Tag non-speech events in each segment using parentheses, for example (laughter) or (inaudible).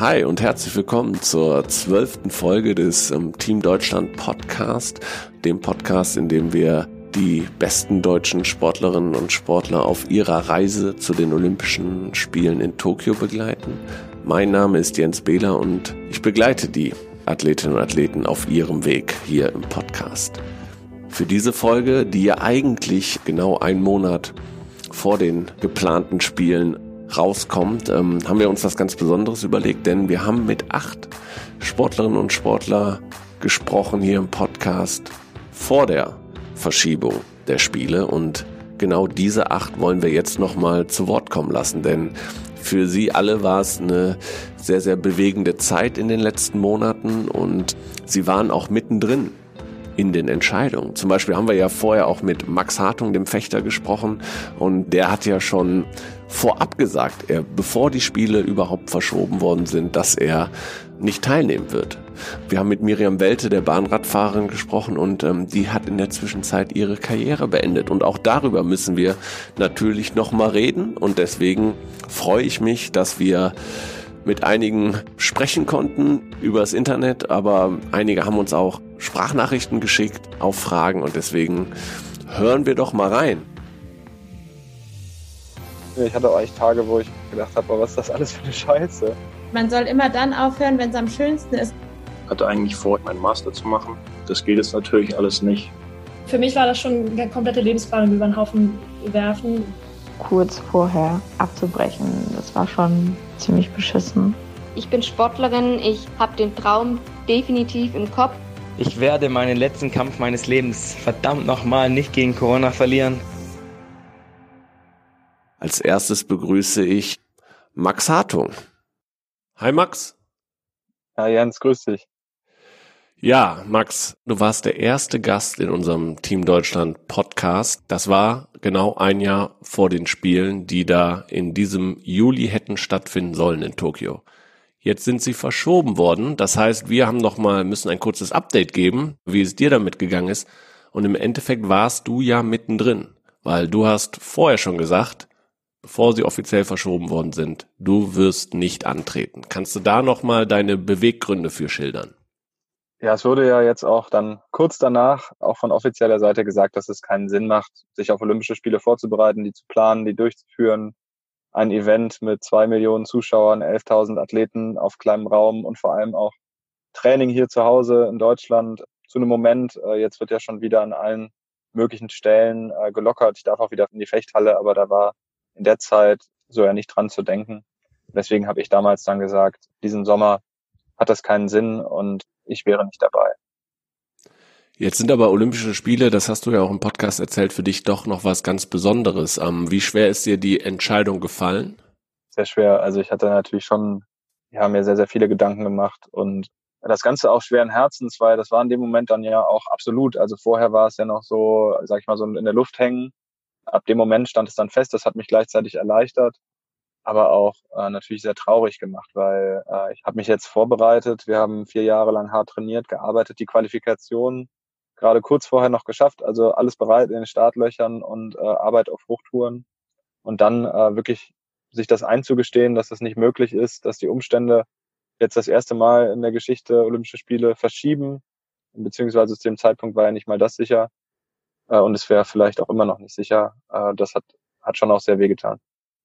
Hi und herzlich willkommen zur zwölften Folge des ähm, Team Deutschland Podcast, dem Podcast, in dem wir die besten deutschen Sportlerinnen und Sportler auf ihrer Reise zu den Olympischen Spielen in Tokio begleiten. Mein Name ist Jens Behler und ich begleite die Athletinnen und Athleten auf ihrem Weg hier im Podcast. Für diese Folge, die ja eigentlich genau einen Monat vor den geplanten Spielen rauskommt, ähm, haben wir uns was ganz Besonderes überlegt, denn wir haben mit acht Sportlerinnen und Sportler gesprochen hier im Podcast vor der Verschiebung der Spiele und genau diese acht wollen wir jetzt nochmal zu Wort kommen lassen, denn für sie alle war es eine sehr, sehr bewegende Zeit in den letzten Monaten und sie waren auch mittendrin in den Entscheidungen. Zum Beispiel haben wir ja vorher auch mit Max Hartung, dem Fechter, gesprochen und der hat ja schon vorab gesagt, er, bevor die Spiele überhaupt verschoben worden sind, dass er nicht teilnehmen wird. Wir haben mit Miriam Welte, der Bahnradfahrerin, gesprochen und ähm, die hat in der Zwischenzeit ihre Karriere beendet. Und auch darüber müssen wir natürlich nochmal reden. Und deswegen freue ich mich, dass wir mit einigen sprechen konnten übers Internet, aber einige haben uns auch Sprachnachrichten geschickt auf Fragen und deswegen hören wir doch mal rein. Ich hatte auch echt Tage, wo ich gedacht habe, was ist das alles für eine Scheiße? Man soll immer dann aufhören, wenn es am schönsten ist. Ich hatte eigentlich vor, meinen Master zu machen. Das geht jetzt natürlich alles nicht. Für mich war das schon eine komplette Lebensplanung über den Haufen werfen. Kurz vorher abzubrechen, das war schon ziemlich beschissen. Ich bin Sportlerin, ich habe den Traum definitiv im Kopf. Ich werde meinen letzten Kampf meines Lebens verdammt nochmal nicht gegen Corona verlieren. Als erstes begrüße ich Max Hartung. Hi Max. Ja, Jens, grüß dich. Ja, Max, du warst der erste Gast in unserem Team Deutschland Podcast. Das war genau ein Jahr vor den Spielen, die da in diesem Juli hätten stattfinden sollen in Tokio. Jetzt sind sie verschoben worden. Das heißt, wir haben noch mal müssen ein kurzes Update geben, wie es dir damit gegangen ist. Und im Endeffekt warst du ja mittendrin, weil du hast vorher schon gesagt, bevor sie offiziell verschoben worden sind, du wirst nicht antreten. Kannst du da nochmal deine Beweggründe für schildern? Ja, es wurde ja jetzt auch dann kurz danach auch von offizieller Seite gesagt, dass es keinen Sinn macht, sich auf Olympische Spiele vorzubereiten, die zu planen, die durchzuführen. Ein Event mit zwei Millionen Zuschauern, 11.000 Athleten auf kleinem Raum und vor allem auch Training hier zu Hause in Deutschland zu einem Moment. Äh, jetzt wird ja schon wieder an allen möglichen Stellen äh, gelockert. Ich darf auch wieder in die Fechthalle, aber da war in der Zeit so ja nicht dran zu denken. Deswegen habe ich damals dann gesagt, diesen Sommer hat das keinen Sinn und ich wäre nicht dabei. Jetzt sind aber Olympische Spiele, das hast du ja auch im Podcast erzählt, für dich doch noch was ganz Besonderes. Ähm, wie schwer ist dir die Entscheidung gefallen? Sehr schwer. Also ich hatte natürlich schon, wir haben mir sehr, sehr viele Gedanken gemacht und das Ganze auch schweren Herzens, weil das war in dem Moment dann ja auch absolut. Also vorher war es ja noch so, sag ich mal, so in der Luft hängen ab dem Moment stand es dann fest, das hat mich gleichzeitig erleichtert, aber auch äh, natürlich sehr traurig gemacht, weil äh, ich habe mich jetzt vorbereitet. Wir haben vier Jahre lang hart trainiert, gearbeitet, die Qualifikation gerade kurz vorher noch geschafft, also alles bereit in den Startlöchern und äh, Arbeit auf Hochtouren. Und dann äh, wirklich sich das einzugestehen, dass das nicht möglich ist, dass die Umstände jetzt das erste Mal in der Geschichte Olympische Spiele verschieben, beziehungsweise zu dem Zeitpunkt war ja nicht mal das sicher, äh, und es wäre vielleicht auch immer noch nicht sicher. Äh, das hat, hat schon auch sehr wehgetan.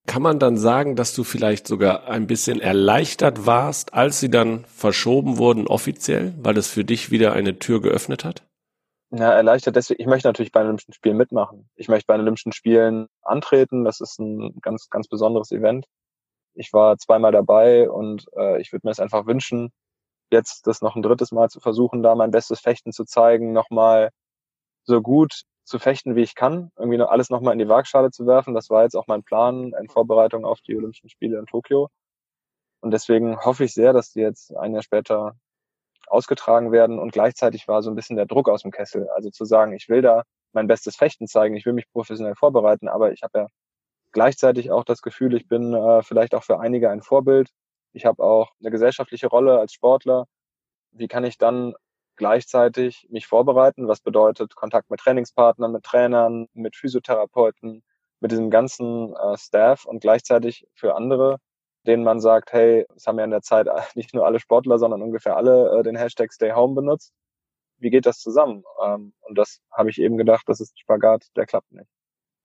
Kann man dann sagen, dass du vielleicht sogar ein bisschen erleichtert warst, als sie dann verschoben wurden offiziell, weil es für dich wieder eine Tür geöffnet hat? Ja, erleichtert deswegen. Ich möchte natürlich bei den Olympischen Spielen mitmachen. Ich möchte bei den Olympischen Spielen antreten. Das ist ein ganz, ganz besonderes Event. Ich war zweimal dabei und äh, ich würde mir es einfach wünschen, jetzt das noch ein drittes Mal zu versuchen, da mein bestes Fechten zu zeigen, nochmal so gut zu fechten, wie ich kann, irgendwie noch alles nochmal in die Waagschale zu werfen. Das war jetzt auch mein Plan in Vorbereitung auf die Olympischen Spiele in Tokio. Und deswegen hoffe ich sehr, dass die jetzt ein Jahr später ausgetragen werden. Und gleichzeitig war so ein bisschen der Druck aus dem Kessel. Also zu sagen, ich will da mein bestes Fechten zeigen, ich will mich professionell vorbereiten, aber ich habe ja gleichzeitig auch das Gefühl, ich bin äh, vielleicht auch für einige ein Vorbild. Ich habe auch eine gesellschaftliche Rolle als Sportler. Wie kann ich dann gleichzeitig mich vorbereiten, was bedeutet Kontakt mit Trainingspartnern, mit Trainern, mit Physiotherapeuten, mit diesem ganzen äh, Staff und gleichzeitig für andere denen man sagt, hey, es haben ja in der Zeit (laughs) nicht nur alle Sportler, sondern ungefähr alle äh, den Hashtag Stay Home benutzt. Wie geht das zusammen? Ähm, und das habe ich eben gedacht, das ist ein Spagat, der klappt nicht.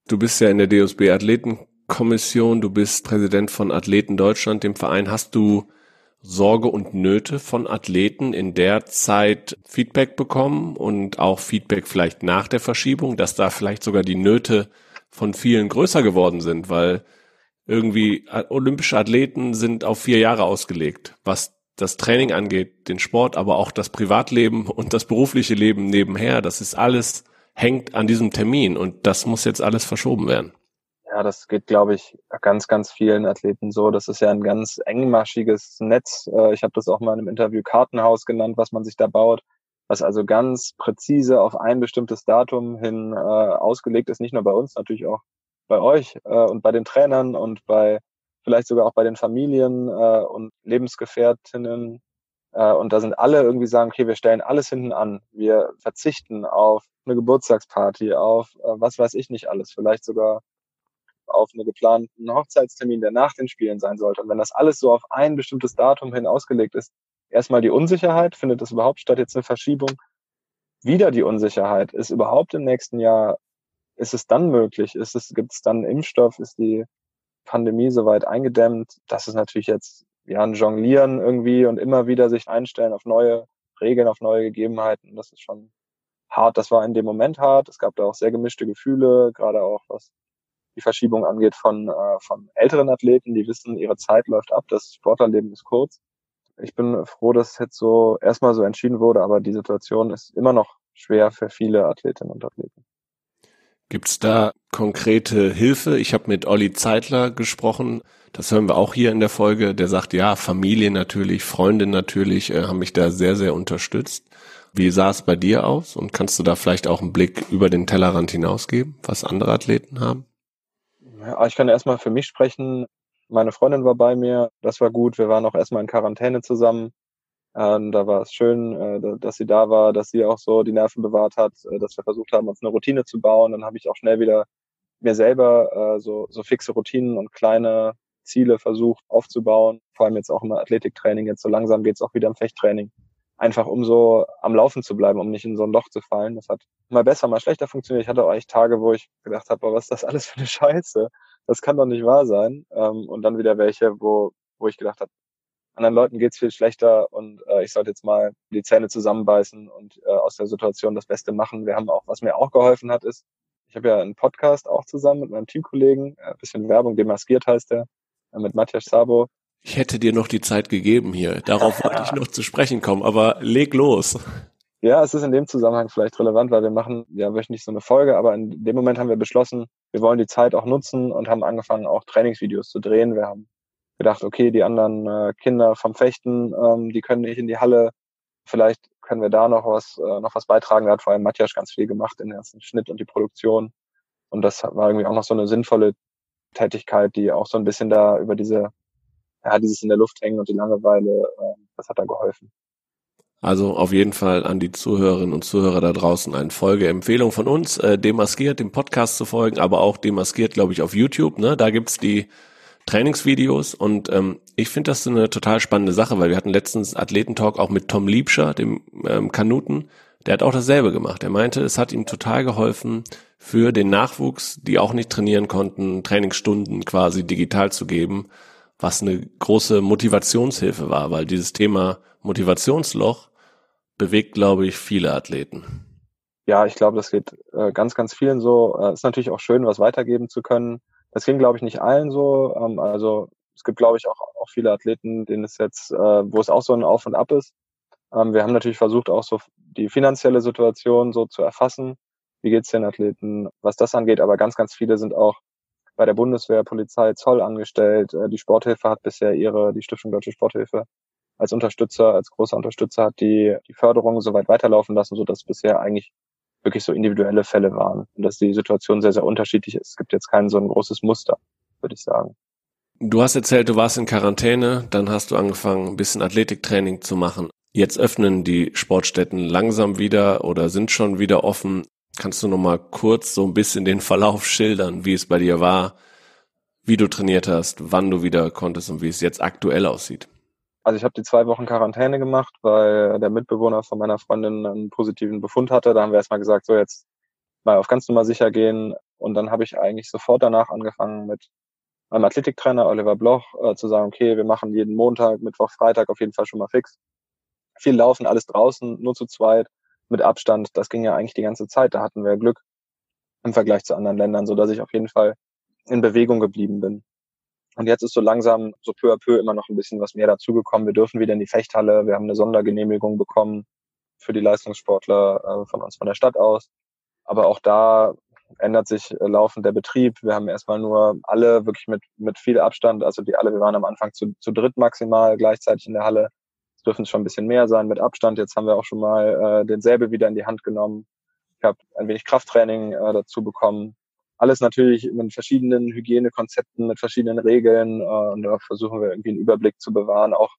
Du bist ja in der DOSB Athletenkommission, du bist Präsident von Athleten Deutschland, dem Verein. Hast du Sorge und Nöte von Athleten in der Zeit Feedback bekommen und auch Feedback vielleicht nach der Verschiebung, dass da vielleicht sogar die Nöte von vielen größer geworden sind, weil irgendwie olympische Athleten sind auf vier Jahre ausgelegt, was das Training angeht, den Sport, aber auch das Privatleben und das berufliche Leben nebenher. Das ist alles hängt an diesem Termin und das muss jetzt alles verschoben werden. Ja, das geht, glaube ich, ganz, ganz vielen Athleten so. Das ist ja ein ganz engmaschiges Netz. Äh, ich habe das auch mal in einem Interview Kartenhaus genannt, was man sich da baut, was also ganz präzise auf ein bestimmtes Datum hin äh, ausgelegt ist, nicht nur bei uns, natürlich auch bei euch äh, und bei den Trainern und bei vielleicht sogar auch bei den Familien äh, und Lebensgefährtinnen. Äh, und da sind alle irgendwie sagen, okay, wir stellen alles hinten an. Wir verzichten auf eine Geburtstagsparty, auf äh, was weiß ich nicht alles, vielleicht sogar auf einen geplanten Hochzeitstermin, der nach den Spielen sein sollte. Und wenn das alles so auf ein bestimmtes Datum hin ausgelegt ist, erstmal die Unsicherheit, findet es überhaupt statt, jetzt eine Verschiebung? Wieder die Unsicherheit, ist überhaupt im nächsten Jahr, ist es dann möglich? Ist es, gibt es dann Impfstoff? Ist die Pandemie soweit eingedämmt? Das ist natürlich jetzt ja ein Jonglieren irgendwie und immer wieder sich einstellen auf neue Regeln, auf neue Gegebenheiten. Das ist schon hart. Das war in dem Moment hart. Es gab da auch sehr gemischte Gefühle, gerade auch was die Verschiebung angeht von, äh, von älteren Athleten, die wissen, ihre Zeit läuft ab, das Sportlerleben ist kurz. Ich bin froh, dass jetzt so erstmal so entschieden wurde, aber die Situation ist immer noch schwer für viele Athletinnen und Athleten. Gibt's da konkrete Hilfe? Ich habe mit Olli Zeitler gesprochen, das hören wir auch hier in der Folge, der sagt, ja, Familie natürlich, Freunde natürlich, äh, haben mich da sehr, sehr unterstützt. Wie sah es bei dir aus? Und kannst du da vielleicht auch einen Blick über den Tellerrand hinausgeben, was andere Athleten haben? Ja, ich kann erstmal für mich sprechen. Meine Freundin war bei mir, das war gut. Wir waren auch erstmal in Quarantäne zusammen. Ähm, da war es schön, äh, dass sie da war, dass sie auch so die Nerven bewahrt hat, äh, dass wir versucht haben, uns eine Routine zu bauen. Dann habe ich auch schnell wieder mir selber äh, so, so fixe Routinen und kleine Ziele versucht aufzubauen. Vor allem jetzt auch im Athletiktraining. Jetzt so langsam geht's auch wieder im Fechttraining einfach um so am Laufen zu bleiben, um nicht in so ein Loch zu fallen. Das hat mal besser, mal schlechter funktioniert. Ich hatte auch echt Tage, wo ich gedacht habe, was ist das alles für eine (laughs) Scheiße? Das kann doch nicht wahr sein. Ähm, und dann wieder welche, wo, wo ich gedacht habe, anderen Leuten geht's viel schlechter und äh, ich sollte jetzt mal die Zähne zusammenbeißen und äh, aus der Situation das Beste machen. Wir haben auch, was mir auch geholfen hat, ist, ich habe ja einen Podcast auch zusammen mit meinem Teamkollegen, ein bisschen Werbung, demaskiert heißt der, äh, mit Matthias Sabo. Ich hätte dir noch die Zeit gegeben hier. Darauf wollte ich noch zu sprechen kommen, aber leg los. Ja, es ist in dem Zusammenhang vielleicht relevant, weil wir machen ja wöchentlich so eine Folge, aber in dem Moment haben wir beschlossen, wir wollen die Zeit auch nutzen und haben angefangen, auch Trainingsvideos zu drehen. Wir haben gedacht, okay, die anderen äh, Kinder vom Fechten, ähm, die können nicht in die Halle. Vielleicht können wir da noch was, äh, noch was beitragen. Da hat vor allem Matthias ganz viel gemacht in den ganzen Schnitt und die Produktion. Und das war irgendwie auch noch so eine sinnvolle Tätigkeit, die auch so ein bisschen da über diese ja, dieses in der Luft hängen und die Langeweile, äh, das hat da geholfen. Also auf jeden Fall an die Zuhörerinnen und Zuhörer da draußen eine Folgeempfehlung von uns, äh, demaskiert dem Podcast zu folgen, aber auch demaskiert, glaube ich, auf YouTube. Ne? Da gibt's die Trainingsvideos und ähm, ich finde das eine total spannende Sache, weil wir hatten letztens Athletentalk auch mit Tom Liebscher, dem ähm, Kanuten, der hat auch dasselbe gemacht. Er meinte, es hat ihm total geholfen, für den Nachwuchs, die auch nicht trainieren konnten, Trainingsstunden quasi digital zu geben was eine große Motivationshilfe war, weil dieses Thema Motivationsloch bewegt, glaube ich, viele Athleten. Ja, ich glaube, das geht äh, ganz, ganz vielen so. Äh, ist natürlich auch schön, was weitergeben zu können. Das ging, glaube ich, nicht allen so. Ähm, also es gibt, glaube ich, auch, auch viele Athleten, denen es jetzt, äh, wo es auch so ein Auf und Ab ist. Ähm, wir haben natürlich versucht, auch so die finanzielle Situation so zu erfassen. Wie geht's den Athleten, was das angeht? Aber ganz, ganz viele sind auch bei der Bundeswehr, Polizei, Zoll angestellt. Äh, die Sporthilfe hat bisher ihre, die Stiftung Deutsche Sporthilfe als Unterstützer, als großer Unterstützer hat die, die Förderung so weit weiterlaufen lassen, so dass bisher eigentlich wirklich so individuelle Fälle waren und dass die Situation sehr, sehr unterschiedlich ist. Es gibt jetzt kein so ein großes Muster, würde ich sagen. Du hast erzählt, du warst in Quarantäne, dann hast du angefangen, ein bisschen Athletiktraining zu machen. Jetzt öffnen die Sportstätten langsam wieder oder sind schon wieder offen. Kannst du noch mal kurz so ein bisschen den Verlauf schildern, wie es bei dir war? wie du trainiert hast, wann du wieder konntest und wie es jetzt aktuell aussieht. Also ich habe die zwei Wochen Quarantäne gemacht, weil der Mitbewohner von meiner Freundin einen positiven Befund hatte. Da haben wir erstmal gesagt, so jetzt mal auf ganz Nummer sicher gehen. Und dann habe ich eigentlich sofort danach angefangen mit meinem Athletiktrainer Oliver Bloch äh, zu sagen, okay, wir machen jeden Montag, Mittwoch, Freitag auf jeden Fall schon mal fix. Viel laufen, alles draußen, nur zu zweit, mit Abstand. Das ging ja eigentlich die ganze Zeit. Da hatten wir Glück im Vergleich zu anderen Ländern, so dass ich auf jeden Fall in Bewegung geblieben bin. Und jetzt ist so langsam, so peu à peu immer noch ein bisschen was mehr dazugekommen. Wir dürfen wieder in die Fechthalle. Wir haben eine Sondergenehmigung bekommen für die Leistungssportler äh, von uns von der Stadt aus. Aber auch da ändert sich äh, laufend der Betrieb. Wir haben erstmal nur alle wirklich mit, mit viel Abstand, also die alle, wir waren am Anfang zu, zu dritt maximal gleichzeitig in der Halle. Es dürfen schon ein bisschen mehr sein mit Abstand. Jetzt haben wir auch schon mal äh, den Säbel wieder in die Hand genommen. Ich habe ein wenig Krafttraining äh, dazu bekommen. Alles natürlich mit verschiedenen Hygienekonzepten, mit verschiedenen Regeln. Äh, und da versuchen wir irgendwie einen Überblick zu bewahren, auch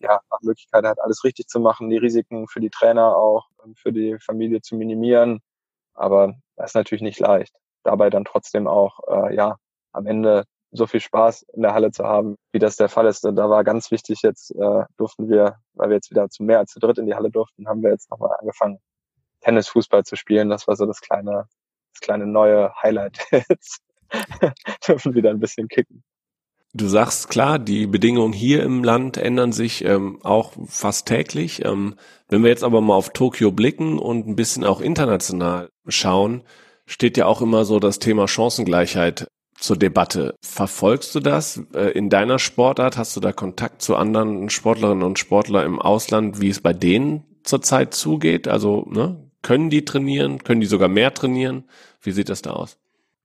ja, nach Möglichkeit halt alles richtig zu machen, die Risiken für die Trainer auch, für die Familie zu minimieren. Aber das ist natürlich nicht leicht. Dabei dann trotzdem auch, äh, ja, am Ende so viel Spaß in der Halle zu haben, wie das der Fall ist. Und da war ganz wichtig, jetzt äh, durften wir, weil wir jetzt wieder zu mehr als zu dritt in die Halle durften, haben wir jetzt nochmal angefangen, Tennis, Fußball zu spielen. Das war so das kleine, das kleine neue Highlight (laughs) jetzt. (laughs) dürfen wieder ein bisschen kicken. Du sagst klar, die Bedingungen hier im Land ändern sich ähm, auch fast täglich. Ähm, wenn wir jetzt aber mal auf Tokio blicken und ein bisschen auch international schauen, steht ja auch immer so das Thema Chancengleichheit zur Debatte. Verfolgst du das äh, in deiner Sportart? Hast du da Kontakt zu anderen Sportlerinnen und Sportlern im Ausland, wie es bei denen zurzeit zugeht? Also ne, können die trainieren? Können die sogar mehr trainieren? Wie sieht das da aus?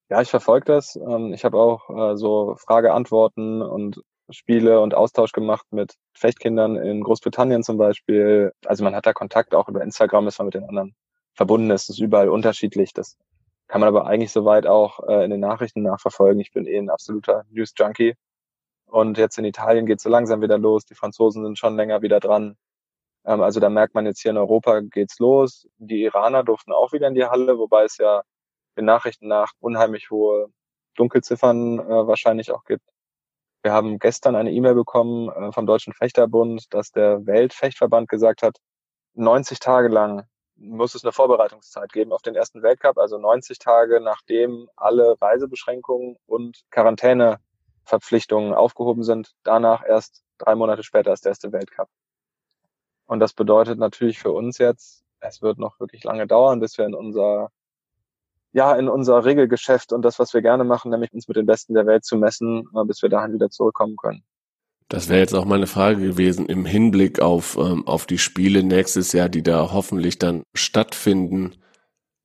Ja, ich verfolge das. Ähm, ich habe auch äh, so Frage-Antworten und Spiele und Austausch gemacht mit Fechtkindern in Großbritannien zum Beispiel. Also man hat da Kontakt, auch über Instagram ist man mit den anderen verbunden. Es ist überall unterschiedlich. Das kann man aber eigentlich soweit auch äh, in den Nachrichten nachverfolgen. Ich bin eh ein absoluter News-Junkie. Und jetzt in Italien geht so langsam wieder los. Die Franzosen sind schon länger wieder dran. Ähm, also da merkt man jetzt hier in Europa geht's los. Die Iraner durften auch wieder in die Halle, wobei es ja den Nachrichten nach unheimlich hohe Dunkelziffern äh, wahrscheinlich auch gibt. Wir haben gestern eine E-Mail bekommen äh, vom Deutschen Fechterbund, dass der Weltfechtverband gesagt hat, 90 Tage lang muss es eine Vorbereitungszeit geben auf den ersten Weltcup, also 90 Tage nachdem alle Reisebeschränkungen und Quarantäneverpflichtungen aufgehoben sind. Danach erst drei Monate später ist der erste Weltcup. Und das bedeutet natürlich für uns jetzt, es wird noch wirklich lange dauern, bis wir in unser ja, in unser Regelgeschäft und das, was wir gerne machen, nämlich uns mit den Besten der Welt zu messen, äh, bis wir dahin wieder zurückkommen können. Das wäre jetzt auch meine Frage gewesen im Hinblick auf, ähm, auf die Spiele nächstes Jahr, die da hoffentlich dann stattfinden.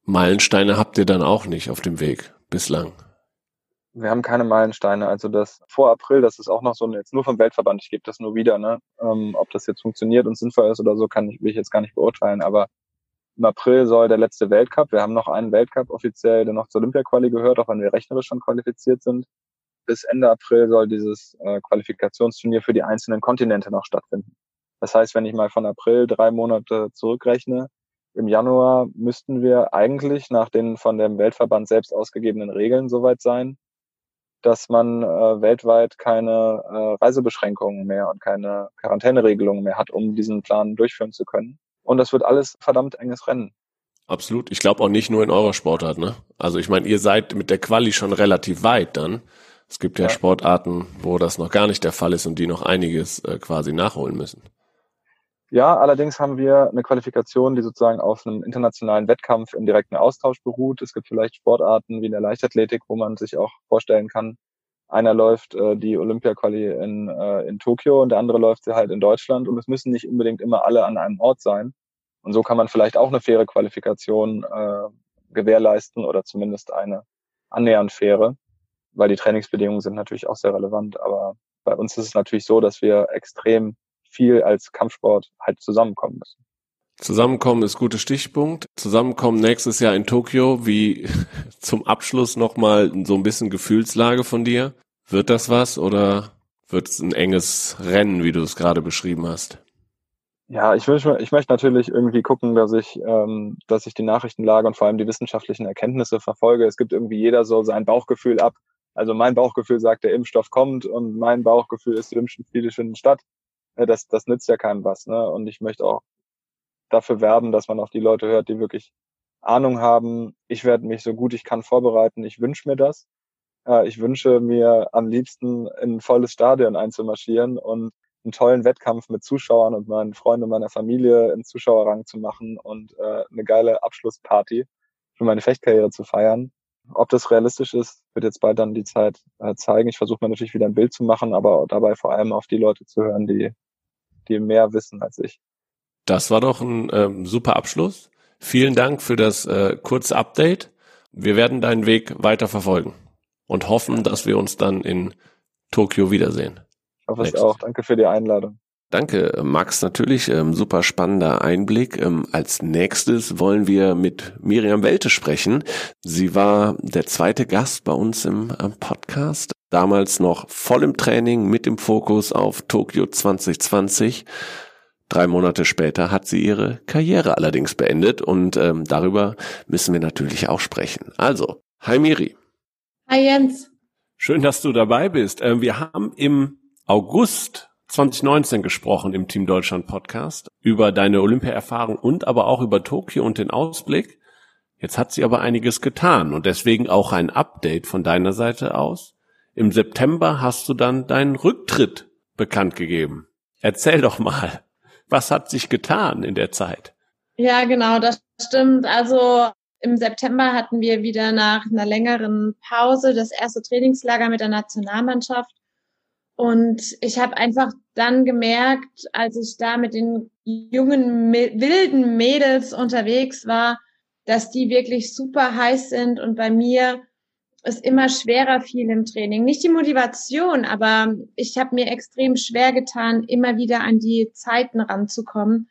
Meilensteine habt ihr dann auch nicht auf dem Weg bislang. Wir haben keine Meilensteine. Also das vor April, das ist auch noch so jetzt nur vom Weltverband, ich gebe das nur wieder, ne? Ähm, ob das jetzt funktioniert und sinnvoll ist oder so, kann ich, will ich jetzt gar nicht beurteilen. Aber im April soll der letzte Weltcup, wir haben noch einen Weltcup offiziell, der noch zur Olympia-Quali gehört, auch wenn wir rechnerisch schon qualifiziert sind. Bis Ende April soll dieses äh, Qualifikationsturnier für die einzelnen Kontinente noch stattfinden. Das heißt, wenn ich mal von April drei Monate zurückrechne, im Januar müssten wir eigentlich nach den von dem Weltverband selbst ausgegebenen Regeln soweit sein, dass man äh, weltweit keine äh, Reisebeschränkungen mehr und keine Quarantäneregelungen mehr hat, um diesen Plan durchführen zu können. Und das wird alles verdammt enges Rennen. Absolut. Ich glaube auch nicht nur in eurer Sportart, ne? Also ich meine, ihr seid mit der Quali schon relativ weit dann. Es gibt ja, ja, Sportarten, wo das noch gar nicht der Fall ist und die noch einiges äh, quasi nachholen müssen. Ja, allerdings haben wir eine Qualifikation, die sozusagen auf einem internationalen Wettkampf im direkten Austausch beruht. Es gibt vielleicht Sportarten wie in der Leichtathletik, wo man sich auch vorstellen kann, einer läuft äh, die Olympia-Quali in, äh, in Tokio und der andere läuft sie halt in Deutschland und es müssen nicht unbedingt immer alle an einem Ort sein. Und so kann man vielleicht auch eine faire Qualifikation äh, gewährleisten oder zumindest eine annähernd faire, weil die Trainingsbedingungen sind natürlich auch sehr relevant. Aber bei uns ist es natürlich so, dass wir extrem viel als Kampfsport halt zusammenkommen müssen. Zusammenkommen ist guter Stichpunkt. Zusammenkommen nächstes Jahr in Tokio, wie (laughs) zum Abschluss nochmal so ein bisschen Gefühlslage von dir. Wird das was oder wird es ein enges Rennen, wie du es gerade beschrieben hast? Ja, ich, will, ich möchte natürlich irgendwie gucken, dass ich, ähm, dass ich die Nachrichtenlage und vor allem die wissenschaftlichen Erkenntnisse verfolge. Es gibt irgendwie jeder so sein Bauchgefühl ab. Also mein Bauchgefühl sagt, der Impfstoff kommt und mein Bauchgefühl ist, die Olympischen Spiele finden statt. Das, das nützt ja keinem was. Ne? Und ich möchte auch dafür werben, dass man auf die Leute hört, die wirklich Ahnung haben. Ich werde mich so gut ich kann vorbereiten. Ich wünsche mir das. Ich wünsche mir am liebsten in ein volles Stadion einzumarschieren und einen tollen Wettkampf mit Zuschauern und meinen Freunden und meiner Familie im Zuschauerrang zu machen und äh, eine geile Abschlussparty für meine Fechtkarriere zu feiern. Ob das realistisch ist, wird jetzt bald dann die Zeit äh, zeigen. Ich versuche mir natürlich wieder ein Bild zu machen, aber dabei vor allem auf die Leute zu hören, die, die mehr wissen als ich. Das war doch ein ähm, super Abschluss. Vielen Dank für das äh, kurze Update. Wir werden deinen Weg weiter verfolgen und hoffen, dass wir uns dann in Tokio wiedersehen. Ich hoffe es auch. Danke für die Einladung. Danke, Max. Natürlich ähm, super spannender Einblick. Ähm, als nächstes wollen wir mit Miriam Welte sprechen. Sie war der zweite Gast bei uns im äh, Podcast. Damals noch voll im Training mit dem Fokus auf Tokio 2020. Drei Monate später hat sie ihre Karriere allerdings beendet und ähm, darüber müssen wir natürlich auch sprechen. Also, hi Miri. Hi Jens. Schön, dass du dabei bist. Ähm, wir haben im August 2019 gesprochen im Team Deutschland Podcast über deine Olympia-Erfahrung und aber auch über Tokio und den Ausblick. Jetzt hat sie aber einiges getan und deswegen auch ein Update von deiner Seite aus. Im September hast du dann deinen Rücktritt bekannt gegeben. Erzähl doch mal, was hat sich getan in der Zeit? Ja, genau, das stimmt. Also im September hatten wir wieder nach einer längeren Pause das erste Trainingslager mit der Nationalmannschaft und ich habe einfach dann gemerkt, als ich da mit den jungen, wilden Mädels unterwegs war, dass die wirklich super heiß sind und bei mir es immer schwerer fiel im Training. Nicht die Motivation, aber ich habe mir extrem schwer getan, immer wieder an die Zeiten ranzukommen,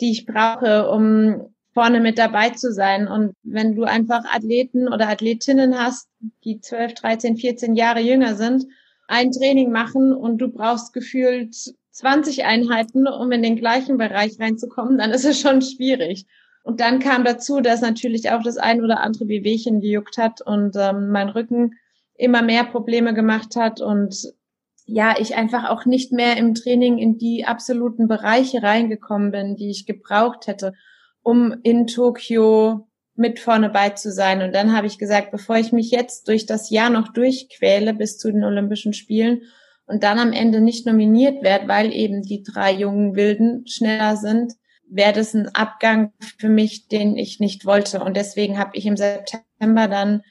die ich brauche, um vorne mit dabei zu sein. Und wenn du einfach Athleten oder Athletinnen hast, die 12, 13, 14 Jahre jünger sind, ein Training machen und du brauchst gefühlt 20 Einheiten, um in den gleichen Bereich reinzukommen, dann ist es schon schwierig. Und dann kam dazu, dass natürlich auch das ein oder andere Wehwehchen gejuckt hat und ähm, mein Rücken immer mehr Probleme gemacht hat und ja, ich einfach auch nicht mehr im Training in die absoluten Bereiche reingekommen bin, die ich gebraucht hätte, um in Tokio mit vorne bei zu sein. Und dann habe ich gesagt, bevor ich mich jetzt durch das Jahr noch durchquäle bis zu den Olympischen Spielen und dann am Ende nicht nominiert werde, weil eben die drei jungen Wilden schneller sind, wäre das ein Abgang für mich, den ich nicht wollte. Und deswegen habe ich im September dann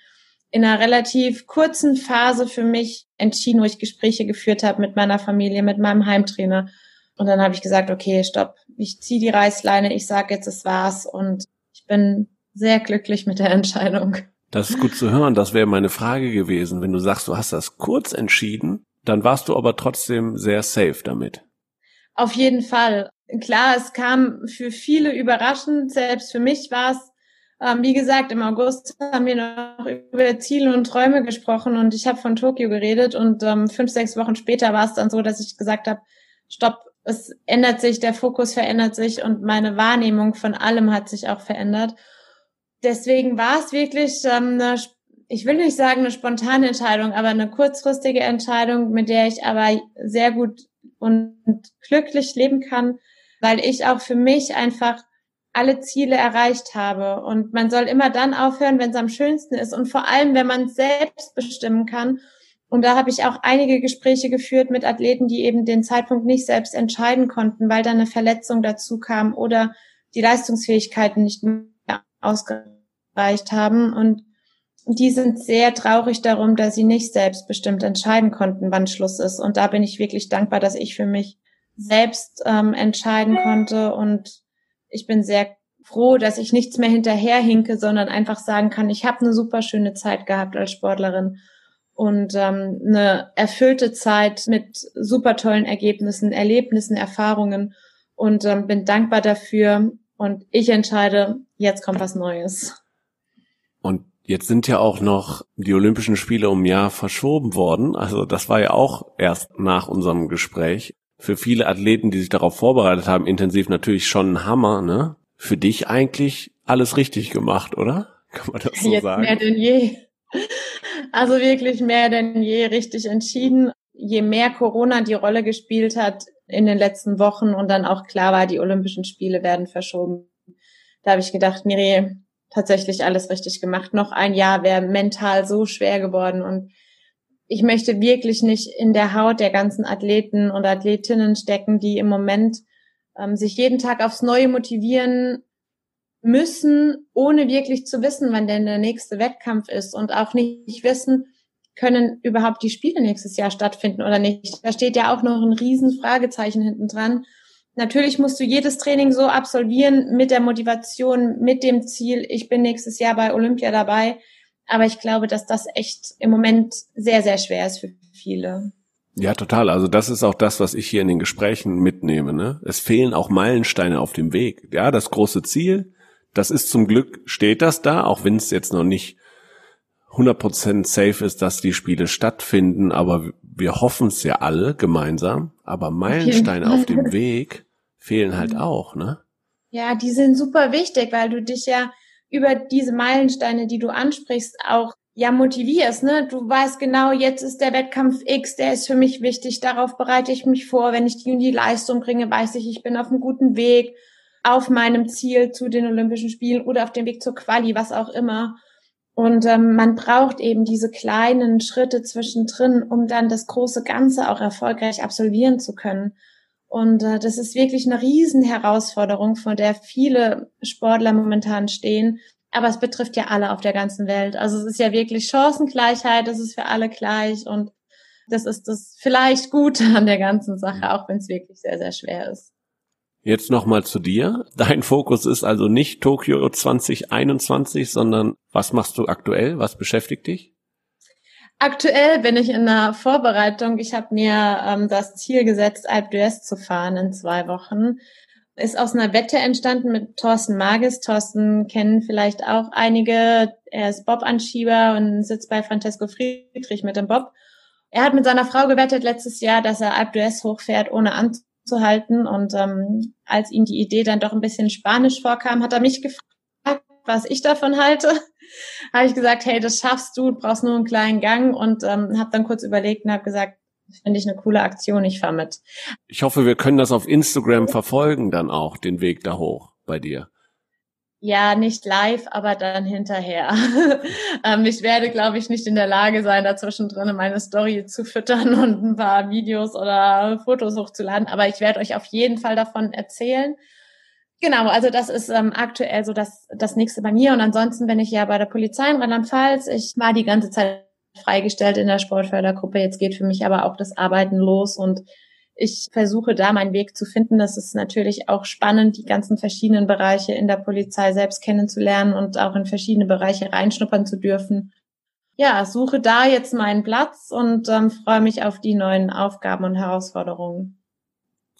in einer relativ kurzen Phase für mich entschieden, wo ich Gespräche geführt habe mit meiner Familie, mit meinem Heimtrainer. Und dann habe ich gesagt, okay, stopp, ich ziehe die Reißleine, ich sage jetzt, es war's. Und ich bin sehr glücklich mit der Entscheidung. Das ist gut zu hören. Das wäre meine Frage gewesen. Wenn du sagst, du hast das kurz entschieden, dann warst du aber trotzdem sehr safe damit. Auf jeden Fall. Klar, es kam für viele überraschend. Selbst für mich war es, ähm, wie gesagt, im August haben wir noch über Ziele und Träume gesprochen und ich habe von Tokio geredet und ähm, fünf, sechs Wochen später war es dann so, dass ich gesagt habe, stopp, es ändert sich, der Fokus verändert sich und meine Wahrnehmung von allem hat sich auch verändert deswegen war es wirklich ähm, eine, ich will nicht sagen eine spontane Entscheidung, aber eine kurzfristige Entscheidung, mit der ich aber sehr gut und glücklich leben kann, weil ich auch für mich einfach alle Ziele erreicht habe. Und man soll immer dann aufhören, wenn es am schönsten ist und vor allem, wenn man selbst bestimmen kann. Und da habe ich auch einige Gespräche geführt mit Athleten, die eben den Zeitpunkt nicht selbst entscheiden konnten, weil da eine Verletzung dazu kam oder die Leistungsfähigkeiten nicht ausgereicht haben. Und die sind sehr traurig darum, dass sie nicht selbstbestimmt entscheiden konnten, wann Schluss ist. Und da bin ich wirklich dankbar, dass ich für mich selbst ähm, entscheiden konnte. Und ich bin sehr froh, dass ich nichts mehr hinterherhinke, sondern einfach sagen kann, ich habe eine super schöne Zeit gehabt als Sportlerin und ähm, eine erfüllte Zeit mit super tollen Ergebnissen, Erlebnissen, Erfahrungen und ähm, bin dankbar dafür. Und ich entscheide, jetzt kommt was Neues. Und jetzt sind ja auch noch die Olympischen Spiele um ein Jahr verschoben worden. Also das war ja auch erst nach unserem Gespräch. Für viele Athleten, die sich darauf vorbereitet haben, intensiv natürlich schon ein Hammer, ne? Für dich eigentlich alles richtig gemacht, oder? (laughs) Kann man das so jetzt sagen? Mehr denn je. Also wirklich mehr denn je richtig entschieden. Je mehr Corona die Rolle gespielt hat in den letzten Wochen und dann auch klar war, die Olympischen Spiele werden verschoben. Da habe ich gedacht, Miri, tatsächlich alles richtig gemacht. Noch ein Jahr wäre mental so schwer geworden und ich möchte wirklich nicht in der Haut der ganzen Athleten und Athletinnen stecken, die im Moment ähm, sich jeden Tag aufs Neue motivieren müssen, ohne wirklich zu wissen, wann denn der nächste Wettkampf ist und auch nicht wissen, können überhaupt die Spiele nächstes Jahr stattfinden oder nicht. Da steht ja auch noch ein riesen Fragezeichen hinten dran. Natürlich musst du jedes Training so absolvieren mit der Motivation, mit dem Ziel, ich bin nächstes Jahr bei Olympia dabei. Aber ich glaube, dass das echt im Moment sehr, sehr schwer ist für viele. Ja, total. Also das ist auch das, was ich hier in den Gesprächen mitnehme. Ne? Es fehlen auch Meilensteine auf dem Weg. Ja, das große Ziel, das ist zum Glück, steht das da, auch wenn es jetzt noch nicht 100% safe ist, dass die Spiele stattfinden, aber wir hoffen es ja alle gemeinsam. Aber Meilensteine auf dem Weg fehlen halt auch, ne? Ja, die sind super wichtig, weil du dich ja über diese Meilensteine, die du ansprichst, auch ja motivierst, ne? Du weißt genau, jetzt ist der Wettkampf X, der ist für mich wichtig, darauf bereite ich mich vor, wenn ich die und die Leistung bringe, weiß ich, ich bin auf einem guten Weg, auf meinem Ziel zu den Olympischen Spielen oder auf dem Weg zur Quali, was auch immer. Und ähm, man braucht eben diese kleinen Schritte zwischendrin, um dann das große Ganze auch erfolgreich absolvieren zu können. Und äh, das ist wirklich eine Riesenherausforderung, vor der viele Sportler momentan stehen. Aber es betrifft ja alle auf der ganzen Welt. Also es ist ja wirklich Chancengleichheit, es ist für alle gleich und das ist das vielleicht Gute an der ganzen Sache, auch wenn es wirklich sehr, sehr schwer ist. Jetzt nochmal zu dir. Dein Fokus ist also nicht Tokio 2021, sondern was machst du aktuell? Was beschäftigt dich? Aktuell bin ich in der Vorbereitung. Ich habe mir ähm, das Ziel gesetzt, Alp d'Huez zu fahren in zwei Wochen. Ist aus einer Wette entstanden mit Thorsten Magis. Thorsten kennen vielleicht auch einige. Er ist Bob-Anschieber und sitzt bei Francesco Friedrich mit dem Bob. Er hat mit seiner Frau gewettet letztes Jahr, dass er Alp d'Huez hochfährt, ohne anzuhalten. Und ähm, als ihm die Idee dann doch ein bisschen spanisch vorkam, hat er mich gefragt, was ich davon halte (laughs) habe ich gesagt, hey, das schaffst du, brauchst nur einen kleinen Gang und ähm, habe dann kurz überlegt und habe gesagt, finde ich eine coole Aktion, ich fahr mit. Ich hoffe, wir können das auf Instagram verfolgen dann auch, den Weg da hoch bei dir. Ja, nicht live, aber dann hinterher. (laughs) ähm, ich werde, glaube ich, nicht in der Lage sein, dazwischen drin meine Story zu füttern und ein paar Videos oder Fotos hochzuladen. Aber ich werde euch auf jeden Fall davon erzählen. Genau, also das ist ähm, aktuell so das, das nächste bei mir. Und ansonsten bin ich ja bei der Polizei in Rheinland-Pfalz. Ich war die ganze Zeit freigestellt in der Sportfördergruppe. Jetzt geht für mich aber auch das Arbeiten los und ich versuche da meinen Weg zu finden. Das ist natürlich auch spannend, die ganzen verschiedenen Bereiche in der Polizei selbst kennenzulernen und auch in verschiedene Bereiche reinschnuppern zu dürfen. Ja, suche da jetzt meinen Platz und ähm, freue mich auf die neuen Aufgaben und Herausforderungen.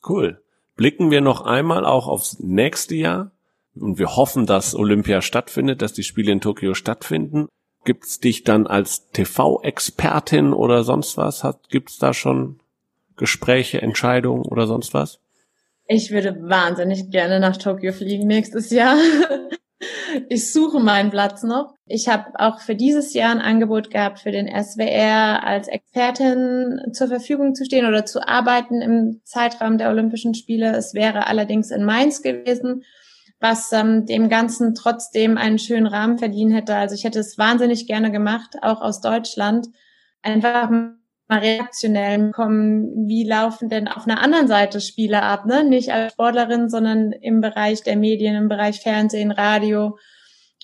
Cool blicken wir noch einmal auch aufs nächste Jahr und wir hoffen, dass Olympia stattfindet, dass die Spiele in Tokio stattfinden. Gibt's dich dann als TV-Expertin oder sonst was? Hat, gibt's da schon Gespräche, Entscheidungen oder sonst was? Ich würde wahnsinnig gerne nach Tokio fliegen nächstes Jahr. (laughs) Ich suche meinen Platz noch. Ich habe auch für dieses Jahr ein Angebot gehabt, für den SWR als Expertin zur Verfügung zu stehen oder zu arbeiten im Zeitraum der Olympischen Spiele. Es wäre allerdings in Mainz gewesen, was ähm, dem Ganzen trotzdem einen schönen Rahmen verdienen hätte. Also ich hätte es wahnsinnig gerne gemacht, auch aus Deutschland. Einfach mal reaktionell kommen, wie laufen denn auf einer anderen Seite Spiele ab, ne? Nicht als Sportlerin, sondern im Bereich der Medien, im Bereich Fernsehen, Radio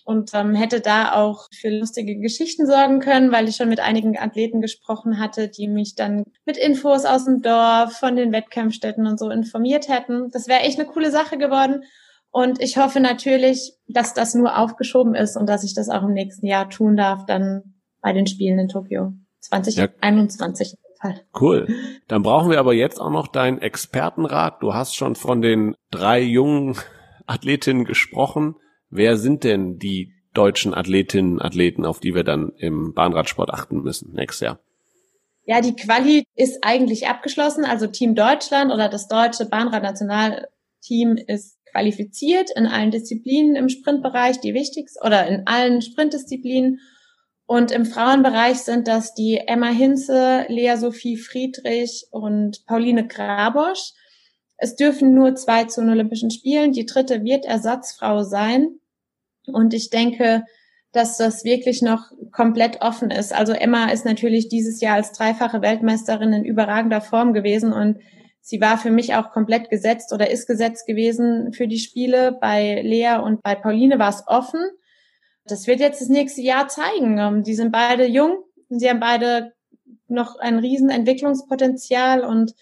und ähm, hätte da auch für lustige Geschichten sorgen können, weil ich schon mit einigen Athleten gesprochen hatte, die mich dann mit Infos aus dem Dorf, von den Wettkampfstätten und so informiert hätten. Das wäre echt eine coole Sache geworden. Und ich hoffe natürlich, dass das nur aufgeschoben ist und dass ich das auch im nächsten Jahr tun darf, dann bei den Spielen in Tokio. 2021. Ja. Cool. (laughs) Dann brauchen wir aber jetzt auch noch deinen Expertenrat. Du hast schon von den drei jungen Athletinnen gesprochen. Wer sind denn die deutschen Athletinnen, Athleten, auf die wir dann im Bahnradsport achten müssen nächstes Jahr? Ja, die Quali ist eigentlich abgeschlossen. Also Team Deutschland oder das deutsche Bahnradnationalteam ist qualifiziert in allen Disziplinen im Sprintbereich, die wichtigsten oder in allen Sprintdisziplinen. Und im Frauenbereich sind das die Emma Hinze, Lea Sophie Friedrich und Pauline Grabosch. Es dürfen nur zwei zu den Olympischen Spielen. Die dritte wird Ersatzfrau sein. Und ich denke, dass das wirklich noch komplett offen ist. Also Emma ist natürlich dieses Jahr als dreifache Weltmeisterin in überragender Form gewesen und sie war für mich auch komplett gesetzt oder ist gesetzt gewesen für die Spiele. Bei Lea und bei Pauline war es offen. Das wird jetzt das nächste Jahr zeigen. Ähm, die sind beide jung, sie haben beide noch ein riesen Entwicklungspotenzial und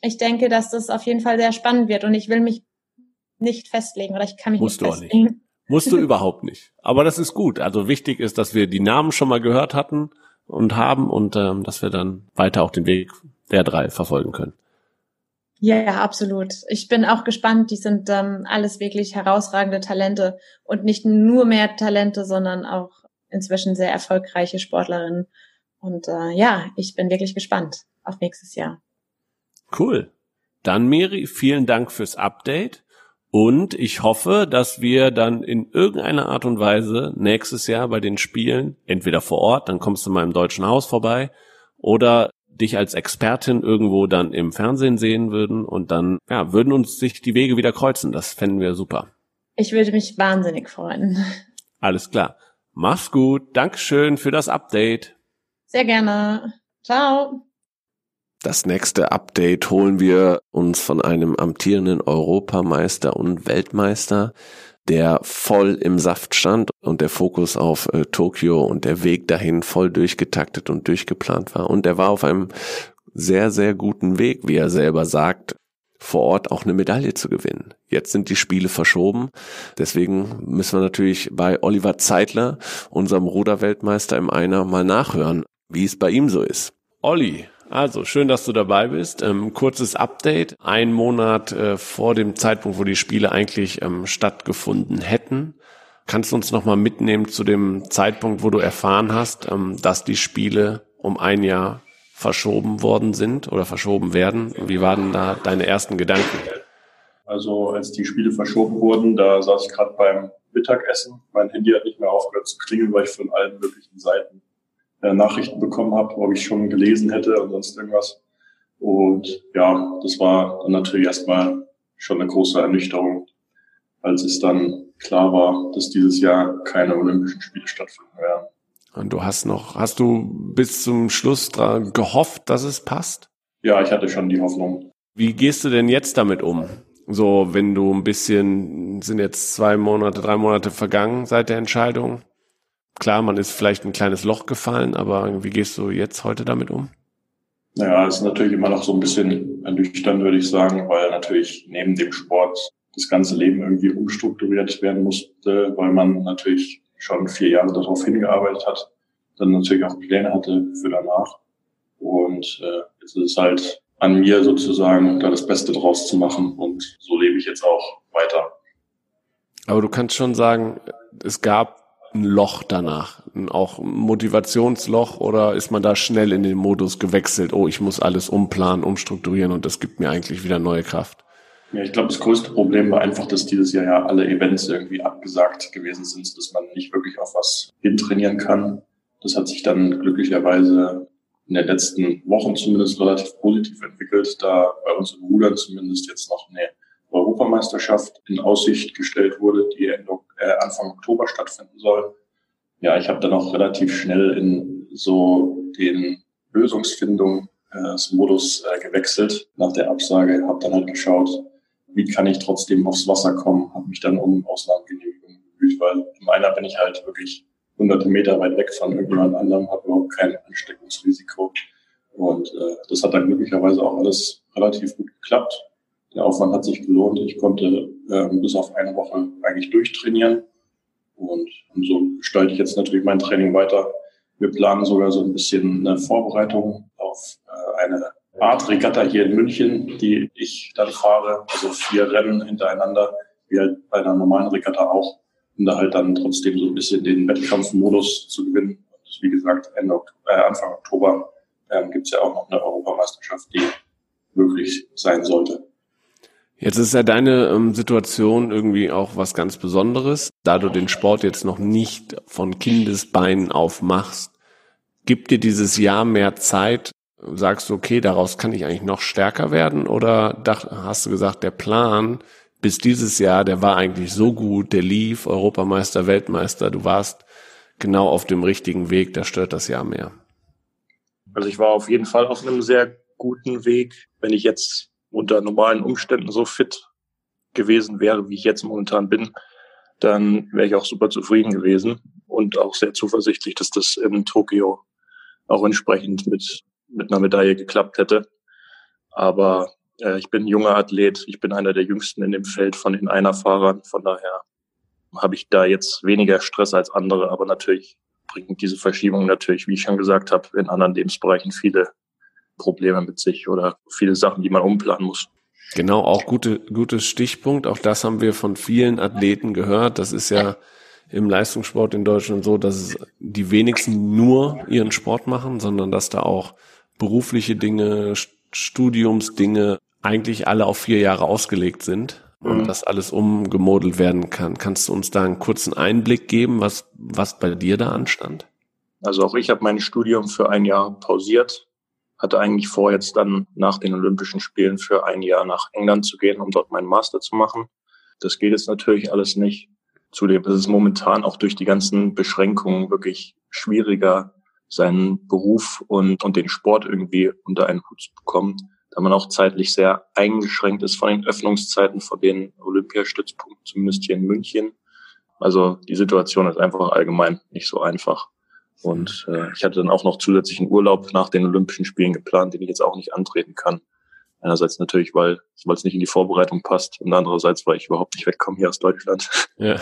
ich denke, dass das auf jeden Fall sehr spannend wird und ich will mich nicht festlegen oder ich kann mich Musst nicht festlegen. Nicht. Musst du (laughs) überhaupt nicht. Aber das ist gut. Also wichtig ist, dass wir die Namen schon mal gehört hatten und haben und ähm, dass wir dann weiter auch den Weg der drei verfolgen können. Ja, absolut. Ich bin auch gespannt. Die sind ähm, alles wirklich herausragende Talente und nicht nur mehr Talente, sondern auch inzwischen sehr erfolgreiche Sportlerinnen. Und äh, ja, ich bin wirklich gespannt auf nächstes Jahr. Cool. Dann Miri, vielen Dank fürs Update. Und ich hoffe, dass wir dann in irgendeiner Art und Weise nächstes Jahr bei den Spielen, entweder vor Ort, dann kommst du mal im Deutschen Haus vorbei, oder dich als Expertin irgendwo dann im Fernsehen sehen würden und dann, ja, würden uns sich die Wege wieder kreuzen. Das fänden wir super. Ich würde mich wahnsinnig freuen. Alles klar. Mach's gut. Dankeschön für das Update. Sehr gerne. Ciao. Das nächste Update holen wir uns von einem amtierenden Europameister und Weltmeister, der voll im Saft stand und der Fokus auf äh, Tokio und der Weg dahin voll durchgetaktet und durchgeplant war. Und er war auf einem sehr, sehr guten Weg, wie er selber sagt, vor Ort auch eine Medaille zu gewinnen. Jetzt sind die Spiele verschoben. Deswegen müssen wir natürlich bei Oliver Zeitler, unserem Ruderweltmeister im Einer, mal nachhören, wie es bei ihm so ist. Olli, also schön, dass du dabei bist. Ähm, kurzes Update. Ein Monat äh, vor dem Zeitpunkt, wo die Spiele eigentlich ähm, stattgefunden hätten. Kannst du uns nochmal mitnehmen zu dem Zeitpunkt, wo du erfahren hast, ähm, dass die Spiele um ein Jahr verschoben worden sind oder verschoben werden? Wie waren da deine ersten Gedanken? Also als die Spiele verschoben wurden, da saß ich gerade beim Mittagessen. Mein Handy hat nicht mehr aufgehört zu klingeln, weil ich von allen möglichen Seiten äh, Nachrichten bekommen habe, ob ich schon gelesen hätte und sonst irgendwas. Und ja, das war dann natürlich erstmal schon eine große Ernüchterung, als es dann klar war, dass dieses Jahr keine Olympischen Spiele stattfinden werden. Und du hast noch, hast du bis zum Schluss dran gehofft, dass es passt? Ja, ich hatte schon die Hoffnung. Wie gehst du denn jetzt damit um? So, wenn du ein bisschen, sind jetzt zwei Monate, drei Monate vergangen seit der Entscheidung klar, man ist vielleicht ein kleines Loch gefallen, aber wie gehst du jetzt heute damit um? Naja, es ist natürlich immer noch so ein bisschen ernüchternd, würde ich sagen, weil natürlich neben dem Sport das ganze Leben irgendwie umstrukturiert werden musste, weil man natürlich schon vier Jahre darauf hingearbeitet hat, dann natürlich auch Pläne hatte für danach. Und äh, jetzt ist es halt an mir sozusagen, da das Beste draus zu machen. Und so lebe ich jetzt auch weiter. Aber du kannst schon sagen, es gab ein Loch danach, auch Motivationsloch oder ist man da schnell in den Modus gewechselt, oh, ich muss alles umplanen, umstrukturieren und das gibt mir eigentlich wieder neue Kraft? Ja, ich glaube, das größte Problem war einfach, dass dieses Jahr ja alle Events irgendwie abgesagt gewesen sind, dass man nicht wirklich auf was hintrainieren kann. Das hat sich dann glücklicherweise in den letzten Wochen zumindest relativ positiv entwickelt, da bei uns im Rudern zumindest jetzt noch eine Europameisterschaft in Aussicht gestellt wurde, die Ende, äh, Anfang Oktober stattfinden soll. Ja, ich habe dann auch relativ schnell in so den Lösungsfindungsmodus äh, gewechselt nach der Absage, habe dann halt geschaut, wie kann ich trotzdem aufs Wasser kommen, habe mich dann um Ausnahmegenehmigung bemüht, weil im einer bin ich halt wirklich hunderte Meter weit weg von irgendjemand anderem, habe überhaupt kein Ansteckungsrisiko. Und äh, das hat dann glücklicherweise auch alles relativ gut geklappt. Der Aufwand hat sich gelohnt. Ich konnte äh, bis auf eine Woche eigentlich durchtrainieren. Und, und so gestalte ich jetzt natürlich mein Training weiter. Wir planen sogar so ein bisschen eine Vorbereitung auf äh, eine Art Regatta hier in München, die ich dann fahre. Also vier Rennen hintereinander, wie halt bei einer normalen Regatta auch, um da halt dann trotzdem so ein bisschen den Wettkampfmodus zu gewinnen. Und wie gesagt, Ende, äh, Anfang Oktober ähm, gibt es ja auch noch eine Europameisterschaft, die möglich sein sollte. Jetzt ist ja deine ähm, Situation irgendwie auch was ganz Besonderes, da du den Sport jetzt noch nicht von Kindesbeinen auf machst. Gibt dir dieses Jahr mehr Zeit? Sagst du, okay, daraus kann ich eigentlich noch stärker werden? Oder dacht, hast du gesagt, der Plan bis dieses Jahr, der war eigentlich so gut, der lief, Europameister, Weltmeister, du warst genau auf dem richtigen Weg, da stört das Jahr mehr? Also ich war auf jeden Fall auf einem sehr guten Weg. Wenn ich jetzt unter normalen Umständen so fit gewesen wäre, wie ich jetzt momentan bin, dann wäre ich auch super zufrieden gewesen und auch sehr zuversichtlich, dass das in Tokio auch entsprechend mit, mit einer Medaille geklappt hätte. Aber äh, ich bin ein junger Athlet, ich bin einer der jüngsten in dem Feld von den Einerfahrern, von daher habe ich da jetzt weniger Stress als andere, aber natürlich bringt diese Verschiebung natürlich, wie ich schon gesagt habe, in anderen Lebensbereichen viele Probleme mit sich oder viele Sachen, die man umplanen muss. Genau, auch gute, gutes Stichpunkt. Auch das haben wir von vielen Athleten gehört. Das ist ja im Leistungssport in Deutschland so, dass die wenigsten nur ihren Sport machen, sondern dass da auch berufliche Dinge, Studiumsdinge eigentlich alle auf vier Jahre ausgelegt sind und mhm. das alles umgemodelt werden kann. Kannst du uns da einen kurzen Einblick geben, was, was bei dir da anstand? Also auch ich habe mein Studium für ein Jahr pausiert, hatte eigentlich vor, jetzt dann nach den Olympischen Spielen für ein Jahr nach England zu gehen, um dort meinen Master zu machen. Das geht jetzt natürlich alles nicht. Zudem ist es momentan auch durch die ganzen Beschränkungen wirklich schwieriger, seinen Beruf und, und den Sport irgendwie unter einen Hut zu bekommen da man auch zeitlich sehr eingeschränkt ist von den Öffnungszeiten von den Olympiastützpunkten, zumindest hier in München. Also die Situation ist einfach allgemein nicht so einfach. Und äh, ich hatte dann auch noch zusätzlichen Urlaub nach den Olympischen Spielen geplant, den ich jetzt auch nicht antreten kann. Einerseits natürlich, weil es nicht in die Vorbereitung passt und andererseits, weil ich überhaupt nicht wegkomme hier aus Deutschland. (laughs) Ja.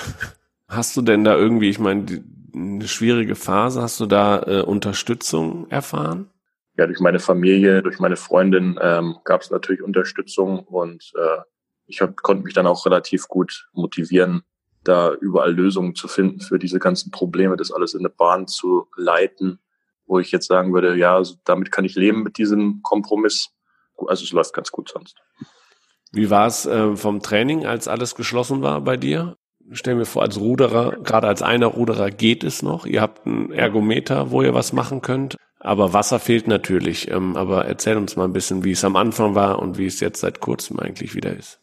Hast du denn da irgendwie, ich meine, eine schwierige Phase, hast du da äh, Unterstützung erfahren? ja, durch meine Familie, durch meine Freundin ähm, gab es natürlich Unterstützung und äh, ich hab, konnte mich dann auch relativ gut motivieren, da überall Lösungen zu finden für diese ganzen Probleme, das alles in eine Bahn zu leiten, wo ich jetzt sagen würde, ja, also damit kann ich leben mit diesem Kompromiss. Also es läuft ganz gut sonst. Wie war es äh, vom Training, als alles geschlossen war bei dir? Stell mir vor, als Ruderer, gerade als einer Ruderer geht es noch. Ihr habt einen Ergometer, wo ihr was machen könnt. Aber Wasser fehlt natürlich. Ähm, aber erzähl uns mal ein bisschen, wie es am Anfang war und wie es jetzt seit kurzem eigentlich wieder ist.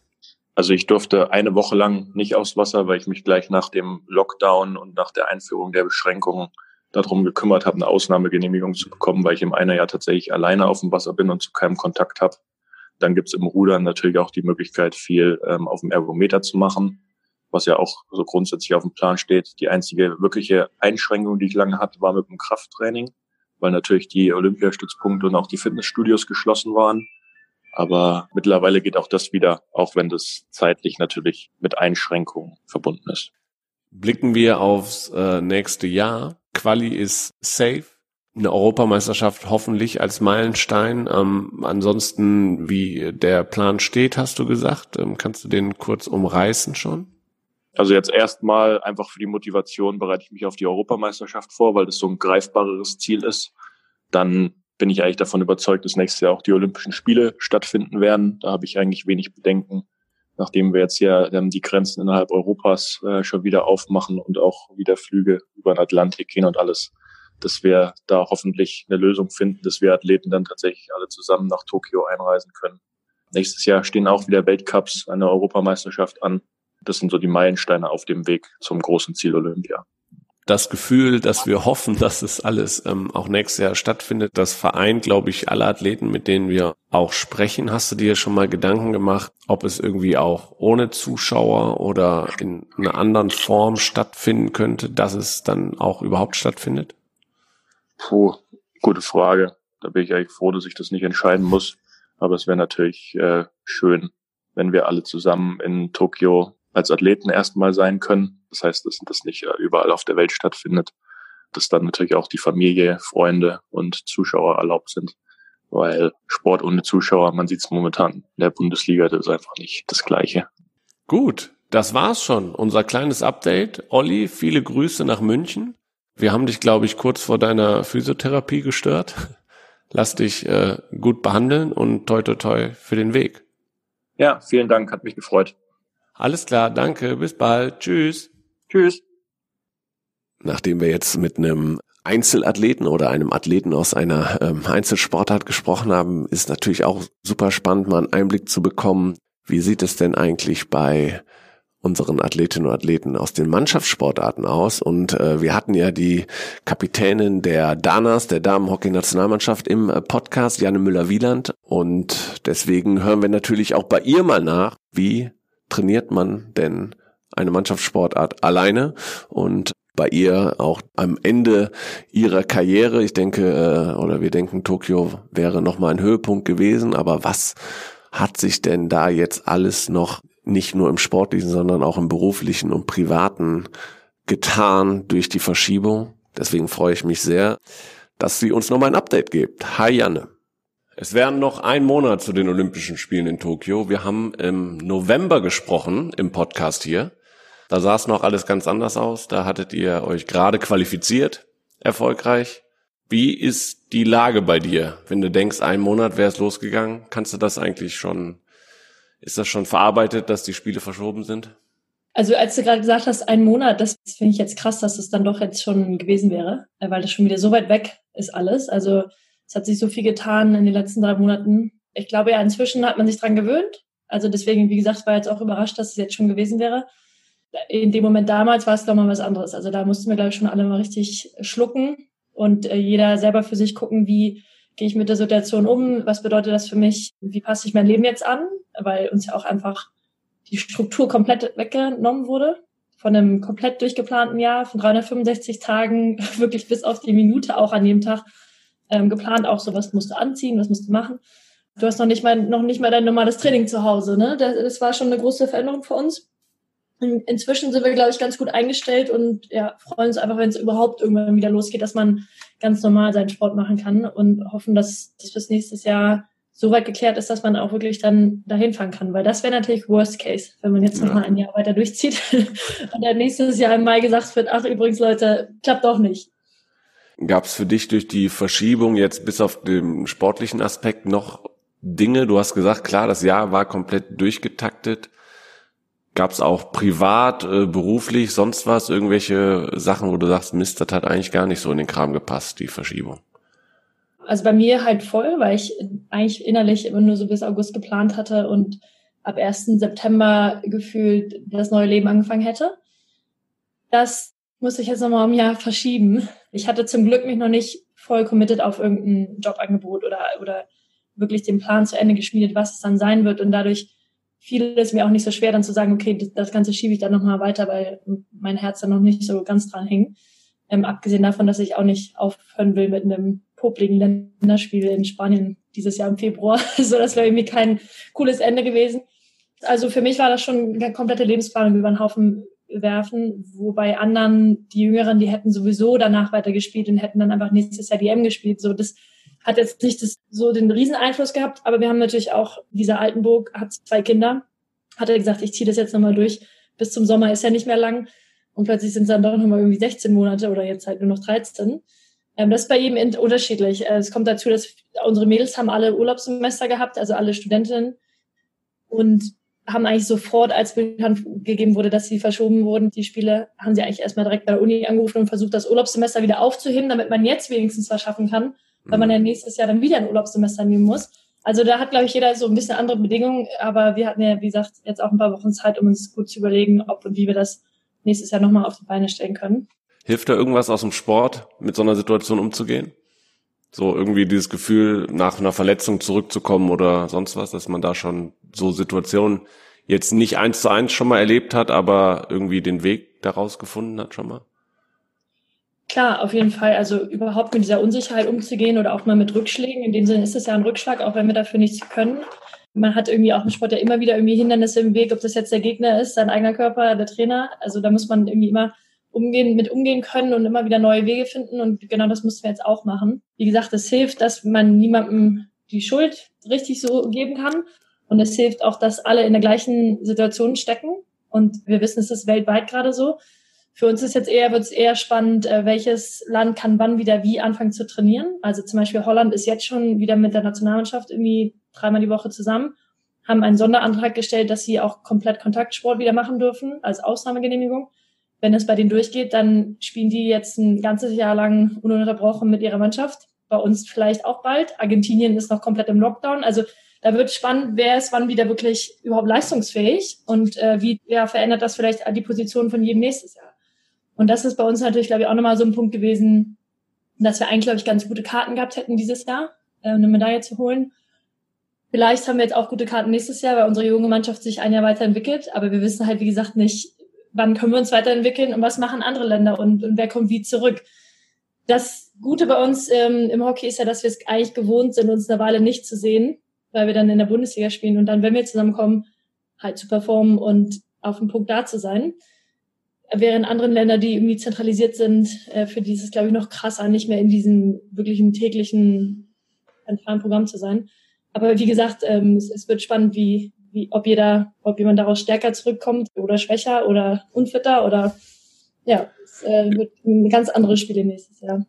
Also ich durfte eine Woche lang nicht aufs Wasser, weil ich mich gleich nach dem Lockdown und nach der Einführung der Beschränkungen darum gekümmert habe, eine Ausnahmegenehmigung zu bekommen, weil ich im einen Jahr tatsächlich alleine auf dem Wasser bin und zu keinem Kontakt habe. Dann gibt's im Rudern natürlich auch die Möglichkeit, viel ähm, auf dem Ergometer zu machen, was ja auch so grundsätzlich auf dem Plan steht. Die einzige wirkliche Einschränkung, die ich lange hatte, war mit dem Krafttraining weil natürlich die Olympiastützpunkte und auch die Fitnessstudios geschlossen waren. Aber mittlerweile geht auch das wieder, auch wenn das zeitlich natürlich mit Einschränkungen verbunden ist. Blicken wir aufs äh, nächste Jahr. Quali ist safe. Eine Europameisterschaft hoffentlich als Meilenstein. Ähm, ansonsten, wie der Plan steht, hast du gesagt. Ähm, kannst du den kurz umreißen schon? Also jetzt erstmal einfach für die Motivation bereite ich mich auf die Europameisterschaft vor, weil das so ein greifbareres Ziel ist. Dann bin ich eigentlich davon überzeugt, dass nächstes Jahr auch die Olympischen Spiele stattfinden werden. Da habe ich eigentlich wenig Bedenken, nachdem wir jetzt ja ähm, die Grenzen innerhalb Europas äh, schon wieder aufmachen und auch wieder Flüge über den Atlantik gehen und alles, dass wir da hoffentlich eine Lösung finden, dass wir Athleten dann tatsächlich alle zusammen nach Tokio einreisen können. Nächstes Jahr stehen auch wieder Weltcups, eine Europameisterschaft an das sind so die Meilensteine auf dem Weg zum großen Ziel Olympia. Das Gefühl, dass wir hoffen, dass es alles ähm, auch nächstes Jahr stattfindet, das vereint, glaube ich, alle Athleten, mit denen wir auch sprechen. Hast du dir schon mal Gedanken gemacht, ob es irgendwie auch ohne Zuschauer oder in einer anderen Form stattfinden könnte, dass es dann auch überhaupt stattfindet? Puh, gute Frage. Da bin ich eigentlich froh, dass ich das nicht entscheiden muss. Aber es wäre natürlich äh, schön, wenn wir alle zusammen in Tokio als Athleten erstmal sein können. Das heißt, dass das nicht äh, überall auf der Welt stattfindet, dass dann natürlich auch die Familie, Freunde und Zuschauer erlaubt sind. Weil Sport ohne Zuschauer, man sieht es momentan in der Bundesliga, das ist einfach nicht das Gleiche. Gut, das war's schon. Unser kleines Update. Olli, viele Grüße nach München. Wir haben dich, glaube ich, kurz vor deiner Physiotherapie gestört. (laughs) Lass dich äh, gut behandeln und toi toi toi für den Weg. Ja, vielen Dank, hat mich gefreut. Alles klar, danke, bis bald, tschüss. Tschüss. Nachdem wir jetzt mit einem Einzelathleten oder einem Athleten aus einer ähm, Einzelsportart gesprochen haben, ist natürlich auch super spannend, mal einen Einblick zu bekommen. Wie sieht es denn eigentlich bei unseren Athletinnen und Athleten aus den Mannschaftssportarten aus. Und äh, wir hatten ja die Kapitänin der Danas, der Damenhockey-Nationalmannschaft im äh, Podcast, Janne Müller-Wieland. Und deswegen hören wir natürlich auch bei ihr mal nach, wie trainiert man denn eine Mannschaftssportart alleine und bei ihr auch am Ende ihrer Karriere. Ich denke, äh, oder wir denken, Tokio wäre nochmal ein Höhepunkt gewesen, aber was hat sich denn da jetzt alles noch nicht nur im sportlichen, sondern auch im beruflichen und privaten getan durch die Verschiebung? Deswegen freue ich mich sehr, dass sie uns nochmal ein Update gibt. Hi Janne. Es wären noch ein Monat zu den Olympischen Spielen in Tokio. Wir haben im November gesprochen im Podcast hier. Da sah es noch alles ganz anders aus. Da hattet ihr euch gerade qualifiziert, erfolgreich. Wie ist die Lage bei dir? Wenn du denkst, ein Monat wäre es losgegangen, kannst du das eigentlich schon, ist das schon verarbeitet, dass die Spiele verschoben sind? Also als du gerade gesagt hast, ein Monat, das finde ich jetzt krass, dass es dann doch jetzt schon gewesen wäre, weil das schon wieder so weit weg ist alles. Also es hat sich so viel getan in den letzten drei Monaten. Ich glaube ja, inzwischen hat man sich dran gewöhnt. Also deswegen, wie gesagt, war jetzt auch überrascht, dass es jetzt schon gewesen wäre in dem Moment damals war es, ich, mal was anderes. Also da mussten wir, glaube ich, schon alle mal richtig schlucken und äh, jeder selber für sich gucken, wie gehe ich mit der Situation um, was bedeutet das für mich, wie passe ich mein Leben jetzt an, weil uns ja auch einfach die Struktur komplett weggenommen wurde von einem komplett durchgeplanten Jahr, von 365 Tagen, (laughs) wirklich bis auf die Minute auch an jedem Tag ähm, geplant, auch so, was musst du anziehen, was musst du machen. Du hast noch nicht mal, noch nicht mal dein normales Training zu Hause, ne? Das, das war schon eine große Veränderung für uns. Inzwischen sind wir, glaube ich, ganz gut eingestellt und ja, freuen uns einfach, wenn es überhaupt irgendwann wieder losgeht, dass man ganz normal seinen Sport machen kann und hoffen, dass das bis nächstes Jahr so weit geklärt ist, dass man auch wirklich dann dahin fahren kann. Weil das wäre natürlich Worst Case, wenn man jetzt ja. noch mal ein Jahr weiter durchzieht (laughs) und dann nächstes Jahr im Mai gesagt wird, ach übrigens Leute, klappt doch nicht. Gab es für dich durch die Verschiebung jetzt bis auf den sportlichen Aspekt noch Dinge? Du hast gesagt, klar, das Jahr war komplett durchgetaktet. Gab es auch privat, äh, beruflich, sonst was, irgendwelche Sachen, wo du sagst, Mist, das hat eigentlich gar nicht so in den Kram gepasst, die Verschiebung? Also bei mir halt voll, weil ich eigentlich innerlich immer nur so bis August geplant hatte und ab 1. September gefühlt das neue Leben angefangen hätte. Das musste ich jetzt nochmal um ein Jahr verschieben. Ich hatte zum Glück mich noch nicht voll committed auf irgendein Jobangebot oder, oder wirklich den Plan zu Ende geschmiedet, was es dann sein wird. Und dadurch fiel es mir auch nicht so schwer, dann zu sagen, okay, das Ganze schiebe ich dann nochmal weiter, weil mein Herz dann noch nicht so ganz dran hing. Ähm, abgesehen davon, dass ich auch nicht aufhören will mit einem popligen Länderspiel in Spanien dieses Jahr im Februar. (laughs) so, das wäre irgendwie kein cooles Ende gewesen. Also für mich war das schon eine komplette Lebensplanung über den Haufen werfen, wobei anderen, die Jüngeren, die hätten sowieso danach weitergespielt und hätten dann einfach nächstes Jahr die M gespielt. So, das hat jetzt nicht das, so den Rieseneinfluss gehabt, aber wir haben natürlich auch, dieser Altenburg hat zwei Kinder, hat er gesagt, ich ziehe das jetzt nochmal durch. Bis zum Sommer ist ja nicht mehr lang. Und plötzlich sind es dann doch nochmal irgendwie 16 Monate oder jetzt halt nur noch 13. Ähm, das ist bei jedem unterschiedlich. Äh, es kommt dazu, dass unsere Mädels haben alle Urlaubssemester gehabt, also alle Studentinnen. Und haben eigentlich sofort, als bekannt gegeben wurde, dass sie verschoben wurden, die Spiele, haben sie eigentlich erstmal direkt bei der Uni angerufen und versucht, das Urlaubssemester wieder aufzuheben, damit man jetzt wenigstens was schaffen kann weil man ja mhm. nächstes Jahr dann wieder ein Urlaubssemester nehmen muss. Also da hat, glaube ich, jeder so ein bisschen andere Bedingungen, aber wir hatten ja, wie gesagt, jetzt auch ein paar Wochen Zeit, um uns gut zu überlegen, ob und wie wir das nächstes Jahr nochmal auf die Beine stellen können. Hilft da irgendwas aus dem Sport, mit so einer Situation umzugehen? So irgendwie dieses Gefühl, nach einer Verletzung zurückzukommen oder sonst was, dass man da schon so Situationen jetzt nicht eins zu eins schon mal erlebt hat, aber irgendwie den Weg daraus gefunden hat schon mal? Klar, auf jeden Fall. Also überhaupt mit dieser Unsicherheit umzugehen oder auch mal mit Rückschlägen. In dem Sinne ist es ja ein Rückschlag, auch wenn wir dafür nichts können. Man hat irgendwie auch im Sport ja immer wieder irgendwie Hindernisse im Weg, ob das jetzt der Gegner ist, sein eigener Körper, der Trainer. Also da muss man irgendwie immer umgehen, mit umgehen können und immer wieder neue Wege finden. Und genau das mussten wir jetzt auch machen. Wie gesagt, es hilft, dass man niemandem die Schuld richtig so geben kann. Und es hilft auch, dass alle in der gleichen Situation stecken. Und wir wissen, es ist weltweit gerade so. Für uns ist jetzt eher, wird es eher spannend, äh, welches Land kann wann wieder wie anfangen zu trainieren. Also zum Beispiel Holland ist jetzt schon wieder mit der Nationalmannschaft irgendwie dreimal die Woche zusammen. haben einen Sonderantrag gestellt, dass sie auch komplett Kontaktsport wieder machen dürfen als Ausnahmegenehmigung. Wenn es bei denen durchgeht, dann spielen die jetzt ein ganzes Jahr lang ununterbrochen mit ihrer Mannschaft. Bei uns vielleicht auch bald. Argentinien ist noch komplett im Lockdown. Also da wird spannend, wer ist wann wieder wirklich überhaupt leistungsfähig und äh, wie ja, verändert das vielleicht die Position von jedem nächstes Jahr. Und das ist bei uns natürlich, glaube ich, auch nochmal so ein Punkt gewesen, dass wir eigentlich, glaube ich, ganz gute Karten gehabt hätten dieses Jahr, äh, eine Medaille zu holen. Vielleicht haben wir jetzt auch gute Karten nächstes Jahr, weil unsere junge Mannschaft sich ein Jahr weiterentwickelt. Aber wir wissen halt, wie gesagt, nicht, wann können wir uns weiterentwickeln und was machen andere Länder und, und wer kommt wie zurück. Das Gute bei uns ähm, im Hockey ist ja, dass wir es eigentlich gewohnt sind, uns eine Weile nicht zu sehen, weil wir dann in der Bundesliga spielen und dann, wenn wir zusammenkommen, halt zu performen und auf dem Punkt da zu sein. Während anderen Länder, die irgendwie zentralisiert sind, äh, für die ist es, glaube ich, noch krasser, nicht mehr in diesem wirklichen täglichen zentralen Programm zu sein. Aber wie gesagt, ähm, es, es wird spannend, wie, wie, ob jeder, ob jemand daraus stärker zurückkommt oder schwächer oder unfitter oder ja, es äh, wird ein ganz anderes Spiel nächstes Jahr.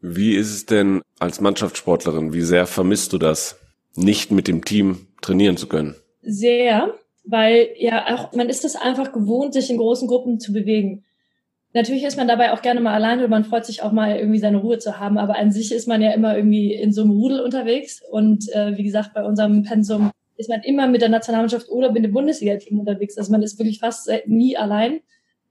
Wie ist es denn als Mannschaftssportlerin? Wie sehr vermisst du das, nicht mit dem Team trainieren zu können? Sehr, weil ja auch man ist es einfach gewohnt, sich in großen Gruppen zu bewegen. Natürlich ist man dabei auch gerne mal alleine und man freut sich auch mal irgendwie seine Ruhe zu haben, aber an sich ist man ja immer irgendwie in so einem Rudel unterwegs und äh, wie gesagt, bei unserem Pensum ist man immer mit der Nationalmannschaft oder mit dem Bundesliga-Team unterwegs. Also man ist wirklich fast nie allein.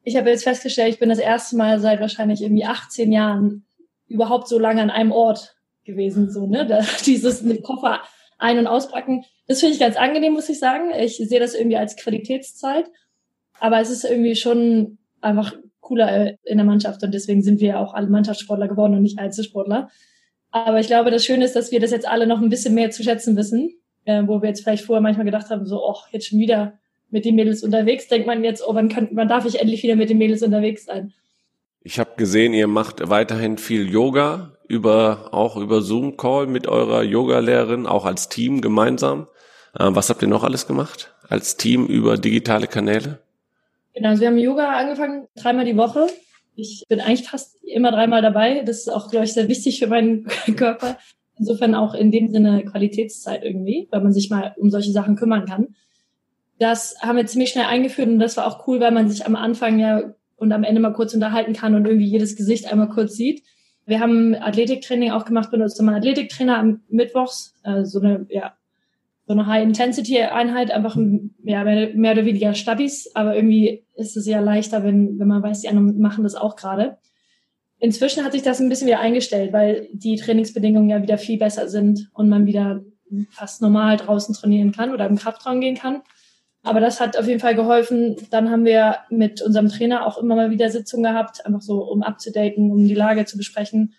Ich habe jetzt festgestellt, ich bin das erste Mal seit wahrscheinlich irgendwie 18 Jahren überhaupt so lange an einem Ort gewesen, so, ne, da, (laughs) dieses Koffer ein- und auspacken. Das finde ich ganz angenehm, muss ich sagen. Ich sehe das irgendwie als Qualitätszeit. Aber es ist irgendwie schon einfach cooler in der Mannschaft und deswegen sind wir ja auch alle Mannschaftssportler geworden und nicht Einzelsportler. Aber ich glaube, das Schöne ist, dass wir das jetzt alle noch ein bisschen mehr zu schätzen wissen, äh, wo wir jetzt vielleicht vorher manchmal gedacht haben, so, oh, jetzt schon wieder mit den Mädels unterwegs, denkt man jetzt, oh, wann, kann, wann darf ich endlich wieder mit den Mädels unterwegs sein? Ich habe gesehen, ihr macht weiterhin viel Yoga über auch über Zoom Call mit eurer Yogalehrerin, auch als Team gemeinsam. Äh, was habt ihr noch alles gemacht als Team über digitale Kanäle? Genau, also wir haben Yoga angefangen, dreimal die Woche. Ich bin eigentlich fast immer dreimal dabei. Das ist auch, glaube ich, sehr wichtig für meinen (laughs) Körper. Insofern auch in dem Sinne Qualitätszeit irgendwie, weil man sich mal um solche Sachen kümmern kann. Das haben wir ziemlich schnell eingeführt und das war auch cool, weil man sich am Anfang ja und am Ende mal kurz unterhalten kann und irgendwie jedes Gesicht einmal kurz sieht. Wir haben Athletiktraining auch gemacht, benutzt immer Athletiktrainer am Mittwochs, äh, so eine, ja, so eine High-Intensity-Einheit, einfach ja, mehr, mehr oder weniger Stabis, aber irgendwie ist es ja leichter, wenn, wenn man weiß, die anderen machen das auch gerade. Inzwischen hat sich das ein bisschen wieder eingestellt, weil die Trainingsbedingungen ja wieder viel besser sind und man wieder fast normal draußen trainieren kann oder im Kraftraum gehen kann. Aber das hat auf jeden Fall geholfen. Dann haben wir mit unserem Trainer auch immer mal wieder Sitzungen gehabt, einfach so, um abzudaten, um die Lage zu besprechen.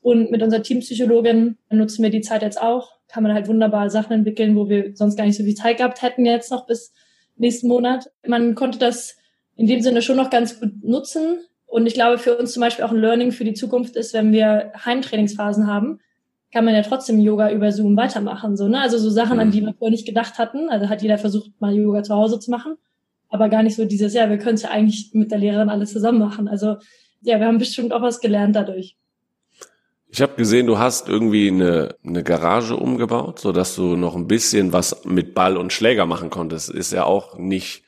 Und mit unserer Teampsychologin nutzen wir die Zeit jetzt auch. Kann man halt wunderbar Sachen entwickeln, wo wir sonst gar nicht so viel Zeit gehabt hätten jetzt noch bis nächsten Monat. Man konnte das in dem Sinne schon noch ganz gut nutzen. Und ich glaube, für uns zum Beispiel auch ein Learning für die Zukunft ist, wenn wir Heimtrainingsphasen haben, kann man ja trotzdem Yoga über Zoom weitermachen. So, ne? Also so Sachen, an die wir vorher nicht gedacht hatten. Also hat jeder versucht, mal Yoga zu Hause zu machen. Aber gar nicht so dieses, ja, wir können es ja eigentlich mit der Lehrerin alles zusammen machen. Also ja, wir haben bestimmt auch was gelernt dadurch. Ich habe gesehen, du hast irgendwie eine, eine Garage umgebaut, so dass du noch ein bisschen was mit Ball und Schläger machen konntest. Ist ja auch nicht.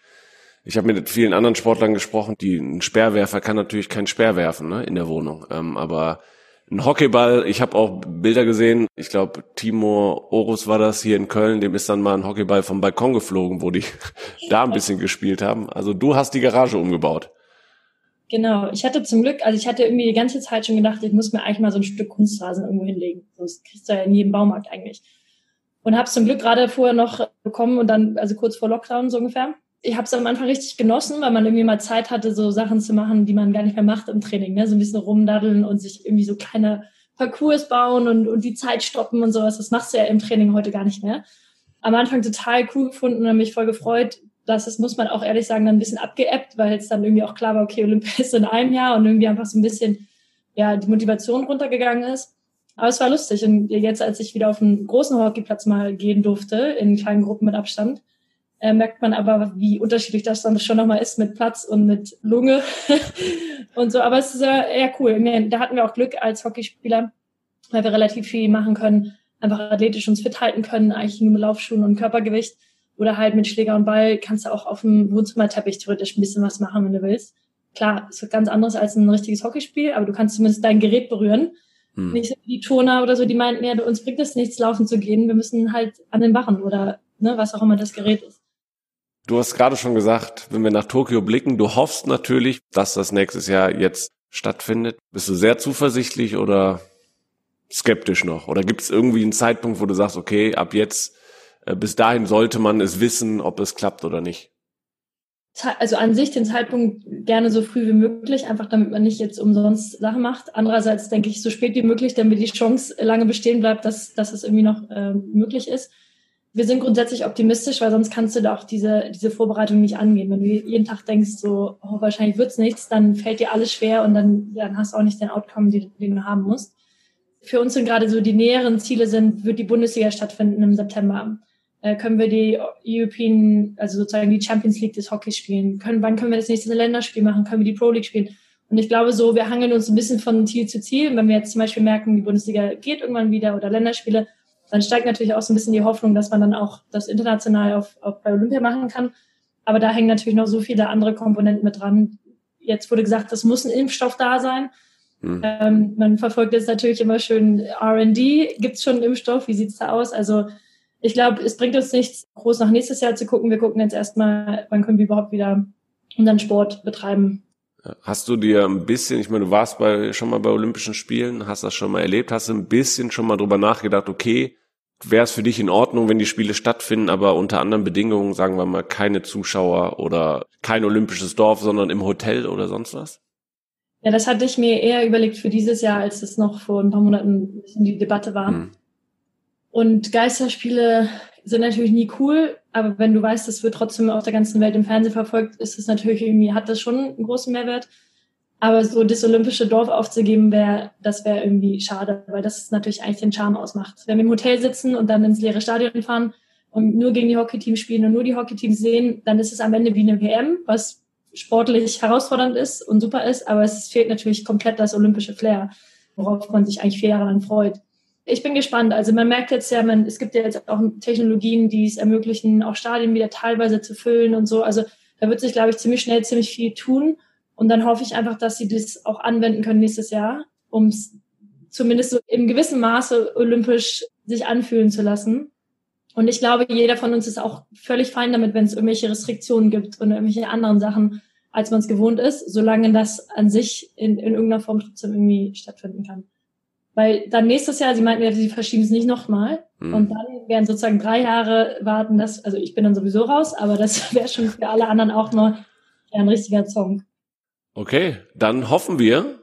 Ich habe mit vielen anderen Sportlern gesprochen, die ein Speerwerfer kann natürlich kein Speer werfen ne, in der Wohnung, ähm, aber ein Hockeyball, ich habe auch Bilder gesehen, ich glaube Timo Orus war das hier in Köln, dem ist dann mal ein Hockeyball vom Balkon geflogen, wo die (laughs) da ein bisschen gespielt haben. Also du hast die Garage umgebaut. Genau, ich hatte zum Glück, also ich hatte irgendwie die ganze Zeit schon gedacht, ich muss mir eigentlich mal so ein Stück Kunstrasen irgendwo hinlegen. Das kriegst du ja in jedem Baumarkt eigentlich. Und habe zum Glück gerade vorher noch bekommen und dann, also kurz vor Lockdown so ungefähr. Ich habe es am Anfang richtig genossen, weil man irgendwie mal Zeit hatte, so Sachen zu machen, die man gar nicht mehr macht im Training. Ne? So ein bisschen rumdaddeln und sich irgendwie so kleine Parcours bauen und, und die Zeit stoppen und sowas. Das machst du ja im Training heute gar nicht mehr. Am Anfang total cool gefunden und mich voll gefreut, das ist, muss man auch ehrlich sagen, dann ein bisschen abgeebbt, weil es dann irgendwie auch klar war, okay, Olympia (laughs) ist in einem Jahr und irgendwie einfach so ein bisschen, ja, die Motivation runtergegangen ist. Aber es war lustig. Und jetzt, als ich wieder auf einen großen Hockeyplatz mal gehen durfte, in kleinen Gruppen mit Abstand, äh, merkt man aber, wie unterschiedlich das dann schon nochmal ist mit Platz und mit Lunge (laughs) und so. Aber es ist äh, eher cool. Da hatten wir auch Glück als Hockeyspieler, weil wir relativ viel machen können, einfach athletisch uns fit halten können, eigentlich nur mit Laufschuhen und Körpergewicht Oder halt mit Schläger und Ball kannst du auch auf dem Wohnzimmerteppich theoretisch ein bisschen was machen, wenn du willst. Klar, ist ganz anderes als ein richtiges Hockeyspiel, aber du kannst zumindest dein Gerät berühren. Hm. Nicht so die Toner oder so, die meinten, ja, uns bringt es nichts, laufen zu gehen. Wir müssen halt an den Wachen oder ne, was auch immer das Gerät ist. Du hast gerade schon gesagt, wenn wir nach Tokio blicken, du hoffst natürlich, dass das nächstes Jahr jetzt stattfindet. Bist du sehr zuversichtlich oder skeptisch noch? Oder gibt es irgendwie einen Zeitpunkt, wo du sagst, okay, ab jetzt, äh, bis dahin sollte man es wissen, ob es klappt oder nicht? Also an sich den Zeitpunkt gerne so früh wie möglich, einfach damit man nicht jetzt umsonst Sachen macht. Andererseits denke ich so spät wie möglich, damit die Chance lange bestehen bleibt, dass, dass es irgendwie noch äh, möglich ist. Wir sind grundsätzlich optimistisch, weil sonst kannst du da auch diese, diese Vorbereitung nicht angehen. Wenn du jeden Tag denkst, so oh, wahrscheinlich wird's nichts, dann fällt dir alles schwer und dann, dann hast du auch nicht den Outcome, den, den du haben musst für uns sind gerade so die näheren Ziele sind, wird die Bundesliga stattfinden im September. Äh, können wir die European, also sozusagen die Champions League des Hockeys spielen? Können, wann können wir das nächste Länderspiel machen? Können wir die Pro League spielen? Und ich glaube so, wir hangeln uns ein bisschen von Ziel zu Ziel. Wenn wir jetzt zum Beispiel merken, die Bundesliga geht irgendwann wieder oder Länderspiele, dann steigt natürlich auch so ein bisschen die Hoffnung, dass man dann auch das international auf, auf bei Olympia machen kann. Aber da hängen natürlich noch so viele andere Komponenten mit dran. Jetzt wurde gesagt, es muss ein Impfstoff da sein. Mhm. Ähm, man verfolgt jetzt natürlich immer schön R&D. Gibt es schon einen Impfstoff? Wie sieht's da aus? Also ich glaube, es bringt uns nichts, groß nach nächstes Jahr zu gucken. Wir gucken jetzt erstmal, wann können wir überhaupt wieder unseren Sport betreiben. Hast du dir ein bisschen, ich meine, du warst bei, schon mal bei Olympischen Spielen, hast das schon mal erlebt, hast du ein bisschen schon mal drüber nachgedacht, okay, wäre es für dich in Ordnung, wenn die Spiele stattfinden, aber unter anderen Bedingungen, sagen wir mal, keine Zuschauer oder kein olympisches Dorf, sondern im Hotel oder sonst was? Ja, das hatte ich mir eher überlegt für dieses Jahr, als es noch vor ein paar Monaten die Debatte war. Mhm. Und Geisterspiele sind natürlich nie cool, aber wenn du weißt, das wird trotzdem auf der ganzen Welt im Fernsehen verfolgt, ist es natürlich irgendwie, hat das schon einen großen Mehrwert. Aber so das olympische Dorf aufzugeben, wäre, das wäre irgendwie schade, weil das natürlich eigentlich den Charme ausmacht. Wenn wir im Hotel sitzen und dann ins leere Stadion fahren und nur gegen die Hockeyteams spielen und nur die Hockeyteams sehen, dann ist es am Ende wie eine WM, was sportlich herausfordernd ist und super ist, aber es fehlt natürlich komplett das olympische Flair, worauf man sich eigentlich vier Jahre lang freut. Ich bin gespannt. Also man merkt jetzt ja, man, es gibt ja jetzt auch Technologien, die es ermöglichen, auch Stadien wieder teilweise zu füllen und so. Also da wird sich, glaube ich, ziemlich schnell ziemlich viel tun. Und dann hoffe ich einfach, dass sie das auch anwenden können nächstes Jahr, um es zumindest so im gewissen Maße olympisch sich anfühlen zu lassen. Und ich glaube, jeder von uns ist auch völlig fein damit, wenn es irgendwelche Restriktionen gibt und irgendwelche anderen Sachen, als man es gewohnt ist, solange das an sich in, in irgendeiner Form trotzdem irgendwie stattfinden kann. Weil dann nächstes Jahr, sie meinten ja, sie verschieben es nicht nochmal. Mhm. Und dann werden sozusagen drei Jahre warten, das, also ich bin dann sowieso raus, aber das (laughs) wäre schon für alle anderen auch noch ein richtiger Song. Okay, dann hoffen wir,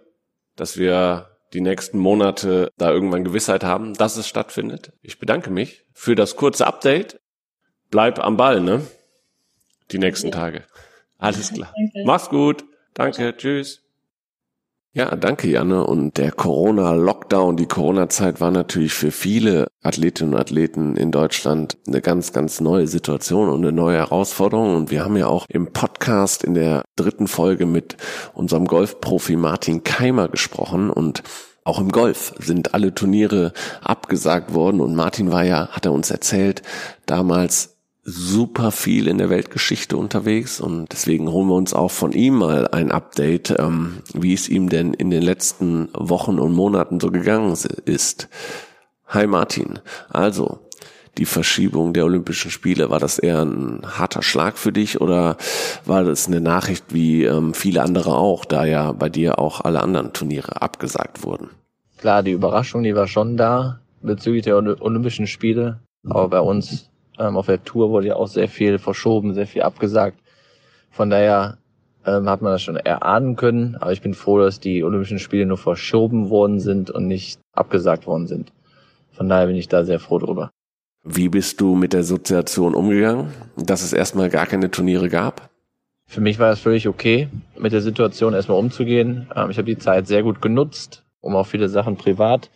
dass wir die nächsten Monate da irgendwann Gewissheit haben, dass es stattfindet. Ich bedanke mich für das kurze Update. Bleib am Ball, ne? Die nächsten Tage. Alles klar. Danke. Mach's gut. Danke. Tschüss. Ja, danke, Janne. Und der Corona-Lockdown, die Corona-Zeit war natürlich für viele Athletinnen und Athleten in Deutschland eine ganz, ganz neue Situation und eine neue Herausforderung. Und wir haben ja auch im Podcast in der dritten Folge mit unserem Golfprofi Martin Keimer gesprochen und auch im Golf sind alle Turniere abgesagt worden und Martin war ja, hat er uns erzählt, damals super viel in der Weltgeschichte unterwegs und deswegen holen wir uns auch von ihm mal ein Update, ähm, wie es ihm denn in den letzten Wochen und Monaten so gegangen ist. Hi Martin, also die Verschiebung der Olympischen Spiele, war das eher ein harter Schlag für dich oder war das eine Nachricht wie ähm, viele andere auch, da ja bei dir auch alle anderen Turniere abgesagt wurden? Klar, die Überraschung, die war schon da bezüglich der Olympischen Spiele, aber bei uns ähm, auf der Tour wurde ja auch sehr viel verschoben, sehr viel abgesagt. Von daher ähm, hat man das schon erahnen können. Aber ich bin froh, dass die Olympischen Spiele nur verschoben worden sind und nicht abgesagt worden sind. Von daher bin ich da sehr froh drüber. Wie bist du mit der Situation umgegangen, dass es erstmal gar keine Turniere gab? Für mich war es völlig okay, mit der Situation erstmal umzugehen. Ähm, ich habe die Zeit sehr gut genutzt, um auch viele Sachen privat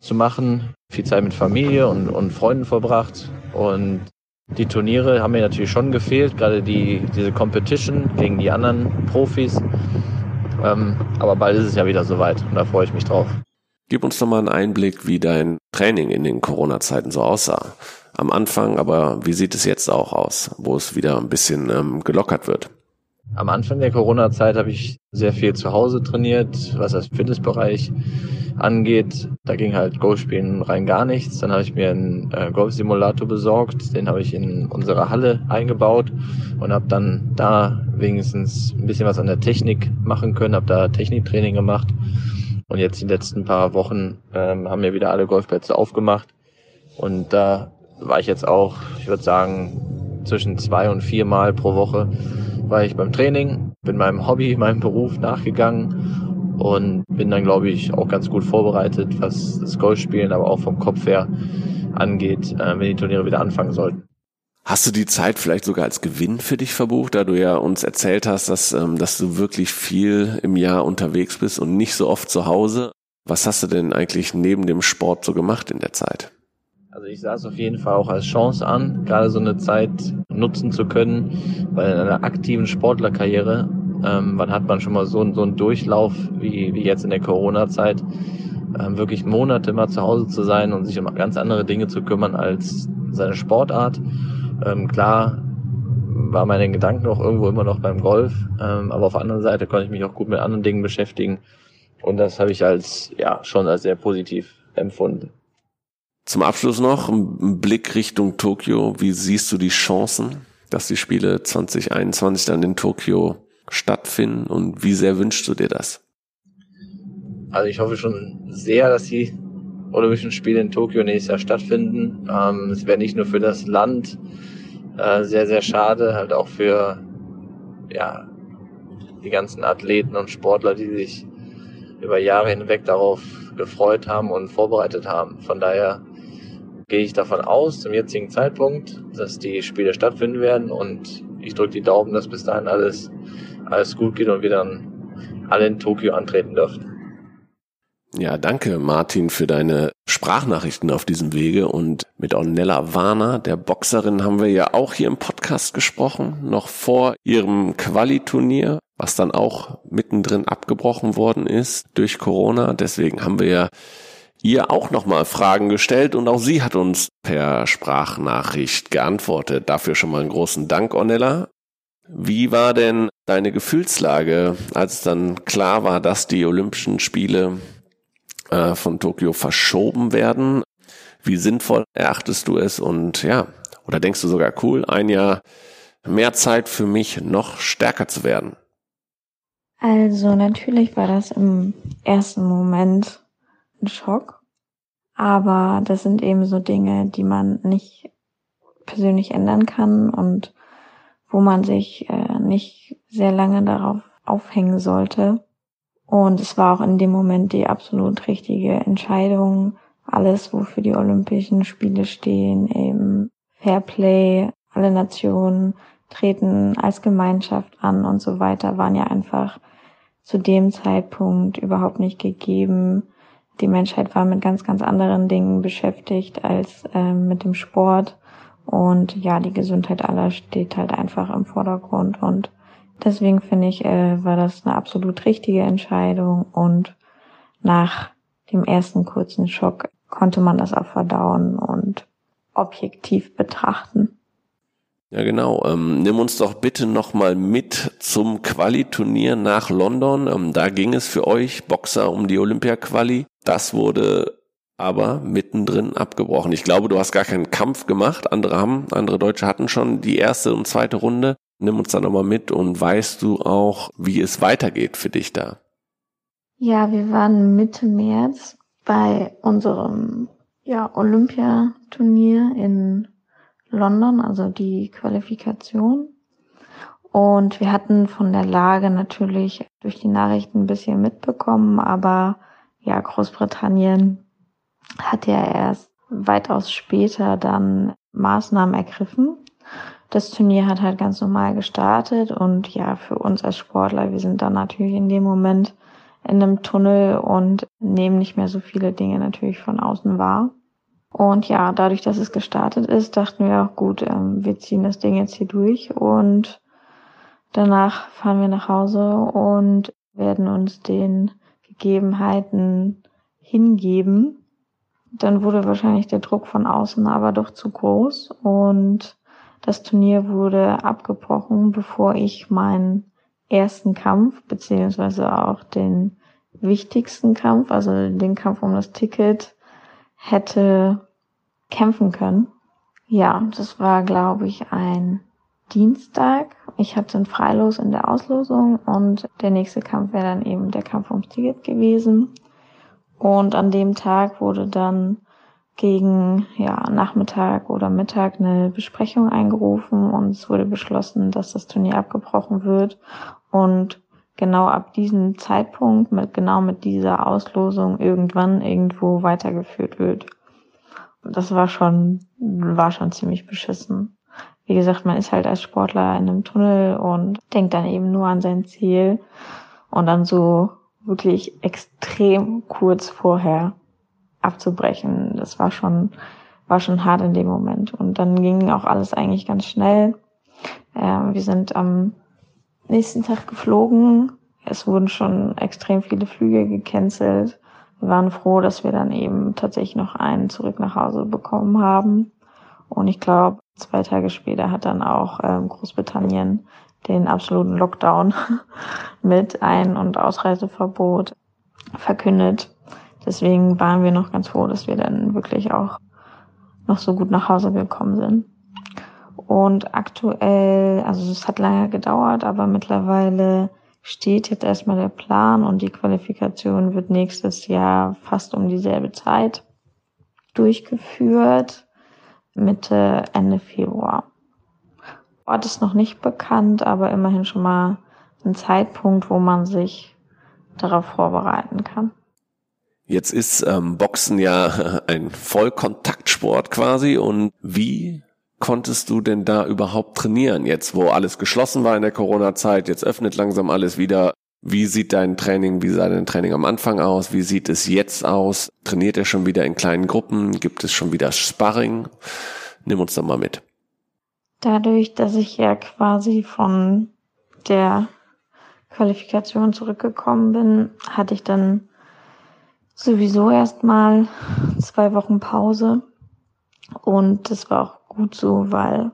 zu machen, viel Zeit mit Familie und, und Freunden verbracht. Und die Turniere haben mir natürlich schon gefehlt, gerade die, diese Competition gegen die anderen Profis. Ähm, aber bald ist es ja wieder soweit und da freue ich mich drauf. Gib uns doch mal einen Einblick, wie dein Training in den Corona-Zeiten so aussah. am Anfang, aber wie sieht es jetzt auch aus, wo es wieder ein bisschen ähm, gelockert wird? Am Anfang der Corona-Zeit habe ich sehr viel zu Hause trainiert, was das Fitnessbereich angeht. Da ging halt Golfspielen rein gar nichts. Dann habe ich mir einen äh, Golfsimulator besorgt, den habe ich in unsere Halle eingebaut und habe dann da wenigstens ein bisschen was an der Technik machen können, habe da Techniktraining gemacht. Und jetzt die letzten paar Wochen ähm, haben mir wieder alle Golfplätze aufgemacht. Und da war ich jetzt auch, ich würde sagen, zwischen zwei und vier Mal pro Woche war ich beim Training, bin meinem Hobby, (laughs) meinem Beruf nachgegangen und bin dann, glaube ich, auch ganz gut vorbereitet, was das Golfspielen, aber auch vom Kopf her angeht, äh, wenn die Turniere wieder anfangen sollten. Hast du die Zeit vielleicht sogar als Gewinn für dich verbucht, da du ja uns erzählt hast, dass, ähm, dass du wirklich viel im Jahr unterwegs bist und nicht so oft zu Hause? Was hast du denn eigentlich neben dem Sport so gemacht in der Zeit? Also ich sah es auf jeden Fall auch als Chance an, gerade so eine Zeit nutzen zu können, weil in einer aktiven Sportlerkarriere, ähm, wann hat man schon mal so, so einen Durchlauf wie, wie jetzt in der Corona-Zeit, ähm, wirklich Monate mal zu Hause zu sein und sich um ganz andere Dinge zu kümmern als seine Sportart. Ähm, klar war meine Gedanken auch irgendwo immer noch beim Golf, ähm, aber auf der anderen Seite konnte ich mich auch gut mit anderen Dingen beschäftigen und das habe ich als ja schon als sehr positiv empfunden. Zum Abschluss noch ein Blick Richtung Tokio. Wie siehst du die Chancen, dass die Spiele 2021 dann in Tokio stattfinden und wie sehr wünschst du dir das? Also ich hoffe schon sehr, dass die Olympischen Spiele in Tokio nächstes Jahr stattfinden. Ähm, es wäre nicht nur für das Land äh, sehr, sehr schade, halt auch für ja, die ganzen Athleten und Sportler, die sich über Jahre hinweg darauf gefreut haben und vorbereitet haben. Von daher gehe ich davon aus, zum jetzigen Zeitpunkt, dass die Spiele stattfinden werden und ich drücke die Daumen, dass bis dahin alles, alles gut geht und wir dann alle in Tokio antreten dürfen. Ja, danke Martin für deine Sprachnachrichten auf diesem Wege und mit Ornella Warner, der Boxerin, haben wir ja auch hier im Podcast gesprochen, noch vor ihrem Qualiturnier, was dann auch mittendrin abgebrochen worden ist durch Corona. Deswegen haben wir ja ihr auch nochmal Fragen gestellt und auch sie hat uns per Sprachnachricht geantwortet. Dafür schon mal einen großen Dank, Ornella. Wie war denn deine Gefühlslage, als dann klar war, dass die Olympischen Spiele äh, von Tokio verschoben werden? Wie sinnvoll erachtest du es? Und ja, oder denkst du sogar cool, ein Jahr mehr Zeit für mich, noch stärker zu werden? Also natürlich war das im ersten Moment ein Schock. Aber das sind eben so Dinge, die man nicht persönlich ändern kann und wo man sich äh, nicht sehr lange darauf aufhängen sollte. Und es war auch in dem Moment die absolut richtige Entscheidung. Alles, wofür die Olympischen Spiele stehen, eben Fairplay, alle Nationen treten als Gemeinschaft an und so weiter, waren ja einfach zu dem Zeitpunkt überhaupt nicht gegeben. Die Menschheit war mit ganz, ganz anderen Dingen beschäftigt als ähm, mit dem Sport. Und ja, die Gesundheit aller steht halt einfach im Vordergrund. Und deswegen finde ich, äh, war das eine absolut richtige Entscheidung. Und nach dem ersten kurzen Schock konnte man das auch verdauen und objektiv betrachten. Ja, genau. Ähm, nimm uns doch bitte nochmal mit zum Quali-Turnier nach London. Ähm, da ging es für euch Boxer um die Olympia-Quali. Das wurde aber mittendrin abgebrochen. Ich glaube, du hast gar keinen Kampf gemacht. Andere haben, andere Deutsche hatten schon die erste und zweite Runde. Nimm uns da nochmal mit und weißt du auch, wie es weitergeht für dich da? Ja, wir waren Mitte März bei unserem ja, Olympiaturnier in London, also die Qualifikation. Und wir hatten von der Lage natürlich durch die Nachrichten ein bisschen mitbekommen, aber ja, Großbritannien hat ja erst weitaus später dann Maßnahmen ergriffen. Das Turnier hat halt ganz normal gestartet und ja, für uns als Sportler, wir sind dann natürlich in dem Moment in einem Tunnel und nehmen nicht mehr so viele Dinge natürlich von außen wahr. Und ja, dadurch, dass es gestartet ist, dachten wir auch gut, ähm, wir ziehen das Ding jetzt hier durch und danach fahren wir nach Hause und werden uns den Gegebenheiten hingeben. dann wurde wahrscheinlich der Druck von außen aber doch zu groß und das Turnier wurde abgebrochen, bevor ich meinen ersten Kampf beziehungsweise auch den wichtigsten Kampf, also den Kampf um das Ticket, hätte kämpfen können. Ja, das war, glaube ich, ein Dienstag. Ich hatte ein Freilos in der Auslosung und der nächste Kampf wäre dann eben der Kampf ums Ticket gewesen. Und an dem Tag wurde dann gegen ja, Nachmittag oder Mittag eine Besprechung eingerufen und es wurde beschlossen, dass das Turnier abgebrochen wird und genau ab diesem Zeitpunkt mit genau mit dieser Auslosung irgendwann irgendwo weitergeführt wird. Das war schon war schon ziemlich beschissen. Wie gesagt, man ist halt als Sportler in einem Tunnel und denkt dann eben nur an sein Ziel und dann so wirklich extrem kurz vorher abzubrechen. Das war schon, war schon hart in dem Moment. Und dann ging auch alles eigentlich ganz schnell. Äh, wir sind am nächsten Tag geflogen. Es wurden schon extrem viele Flüge gecancelt. Wir waren froh, dass wir dann eben tatsächlich noch einen zurück nach Hause bekommen haben. Und ich glaube, zwei Tage später hat dann auch ähm, Großbritannien den absoluten Lockdown (laughs) mit Ein- und Ausreiseverbot verkündet. Deswegen waren wir noch ganz froh, dass wir dann wirklich auch noch so gut nach Hause gekommen sind. Und aktuell, also es hat lange gedauert, aber mittlerweile steht jetzt erstmal der Plan und die Qualifikation wird nächstes Jahr fast um dieselbe Zeit durchgeführt, Mitte, Ende Februar. Ort ist noch nicht bekannt, aber immerhin schon mal ein Zeitpunkt, wo man sich darauf vorbereiten kann. Jetzt ist ähm, Boxen ja (laughs) ein Vollkontaktsport quasi. Und wie konntest du denn da überhaupt trainieren? Jetzt, wo alles geschlossen war in der Corona-Zeit, jetzt öffnet langsam alles wieder. Wie sieht dein Training, wie sah dein Training am Anfang aus? Wie sieht es jetzt aus? Trainiert er schon wieder in kleinen Gruppen? Gibt es schon wieder Sparring? Nimm uns doch mal mit. Dadurch, dass ich ja quasi von der Qualifikation zurückgekommen bin, hatte ich dann sowieso erstmal zwei Wochen Pause. Und das war auch gut so, weil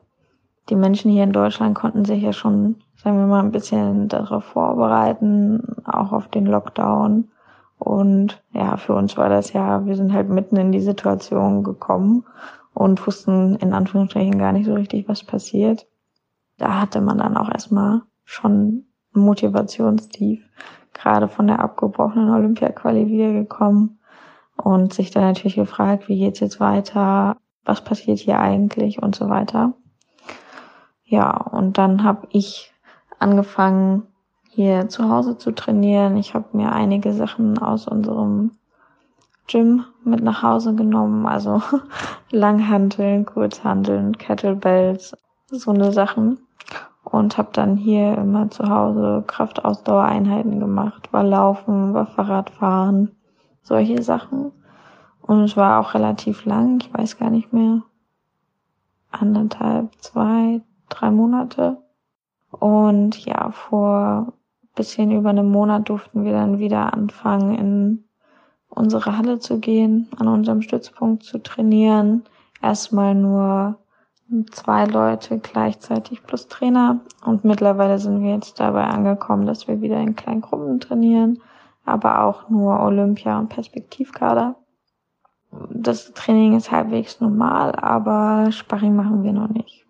die Menschen hier in Deutschland konnten sich ja schon, sagen wir mal, ein bisschen darauf vorbereiten, auch auf den Lockdown. Und ja, für uns war das ja, wir sind halt mitten in die Situation gekommen und wussten in Anführungsstrichen gar nicht so richtig, was passiert. Da hatte man dann auch erstmal schon Motivationstief gerade von der abgebrochenen Olympia-Quali wiedergekommen und sich dann natürlich gefragt, wie geht's jetzt weiter, was passiert hier eigentlich und so weiter. Ja, und dann habe ich angefangen, hier zu Hause zu trainieren. Ich habe mir einige Sachen aus unserem Gym mit nach Hause genommen, also (laughs) Langhanteln, Kurzhanteln, Kettlebells, so eine Sachen und habe dann hier immer zu Hause Kraftausdauereinheiten gemacht, war Laufen, war Fahrradfahren, solche Sachen. Und es war auch relativ lang, ich weiß gar nicht mehr, anderthalb, zwei, drei Monate. Und ja, vor bisschen über einem Monat durften wir dann wieder anfangen, in unsere Halle zu gehen, an unserem Stützpunkt zu trainieren. Erstmal nur zwei Leute gleichzeitig plus Trainer. Und mittlerweile sind wir jetzt dabei angekommen, dass wir wieder in kleinen Gruppen trainieren, aber auch nur Olympia und Perspektivkader. Das Training ist halbwegs normal, aber Sparring machen wir noch nicht.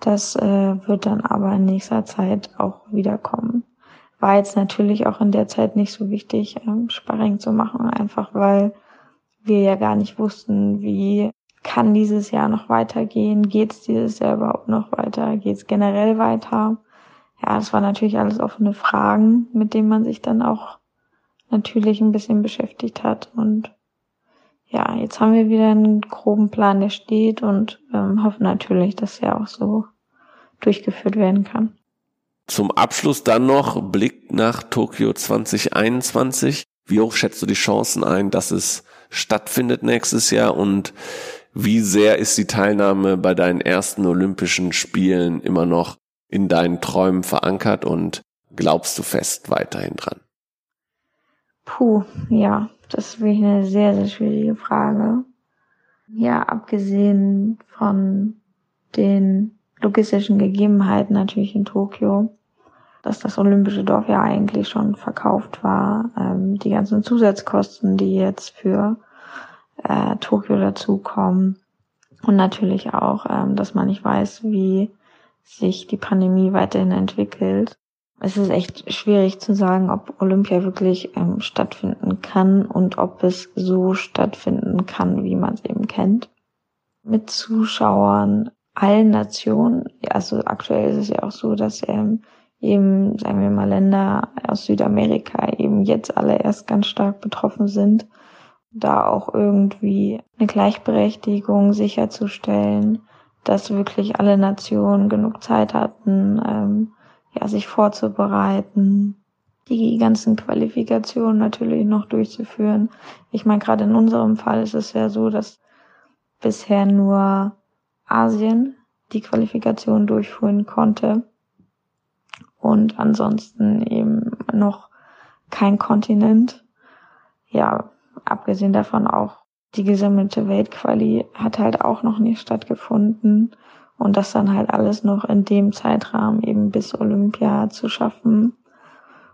Das äh, wird dann aber in nächster Zeit auch wiederkommen. War jetzt natürlich auch in der Zeit nicht so wichtig, ähm, Sparring zu machen, einfach weil wir ja gar nicht wussten, wie kann dieses Jahr noch weitergehen? Geht es dieses Jahr überhaupt noch weiter? Geht es generell weiter? Ja, das waren natürlich alles offene Fragen, mit denen man sich dann auch natürlich ein bisschen beschäftigt hat. Und ja, jetzt haben wir wieder einen groben Plan, der steht und ähm, hoffen natürlich, dass er auch so durchgeführt werden kann. Zum Abschluss dann noch Blick nach Tokio 2021. Wie hoch schätzt du die Chancen ein, dass es stattfindet nächstes Jahr und wie sehr ist die Teilnahme bei deinen ersten Olympischen Spielen immer noch in deinen Träumen verankert und glaubst du fest weiterhin dran? Puh, ja, das ist wirklich eine sehr, sehr schwierige Frage. Ja, abgesehen von den logistischen Gegebenheiten natürlich in Tokio, dass das olympische Dorf ja eigentlich schon verkauft war, ähm, die ganzen Zusatzkosten, die jetzt für äh, Tokio dazukommen und natürlich auch, ähm, dass man nicht weiß, wie sich die Pandemie weiterhin entwickelt. Es ist echt schwierig zu sagen, ob Olympia wirklich ähm, stattfinden kann und ob es so stattfinden kann, wie man es eben kennt. Mit Zuschauern allen Nationen. Also aktuell ist es ja auch so, dass ähm, eben, sagen wir mal, Länder aus Südamerika eben jetzt alle erst ganz stark betroffen sind. Da auch irgendwie eine Gleichberechtigung sicherzustellen, dass wirklich alle Nationen genug Zeit hatten, ähm, ja, sich vorzubereiten, die ganzen Qualifikationen natürlich noch durchzuführen. Ich meine, gerade in unserem Fall ist es ja so, dass bisher nur Asien die Qualifikation durchführen konnte und ansonsten eben noch kein Kontinent. Ja, abgesehen davon auch die gesammelte Weltquali hat halt auch noch nicht stattgefunden und das dann halt alles noch in dem Zeitrahmen eben bis Olympia zu schaffen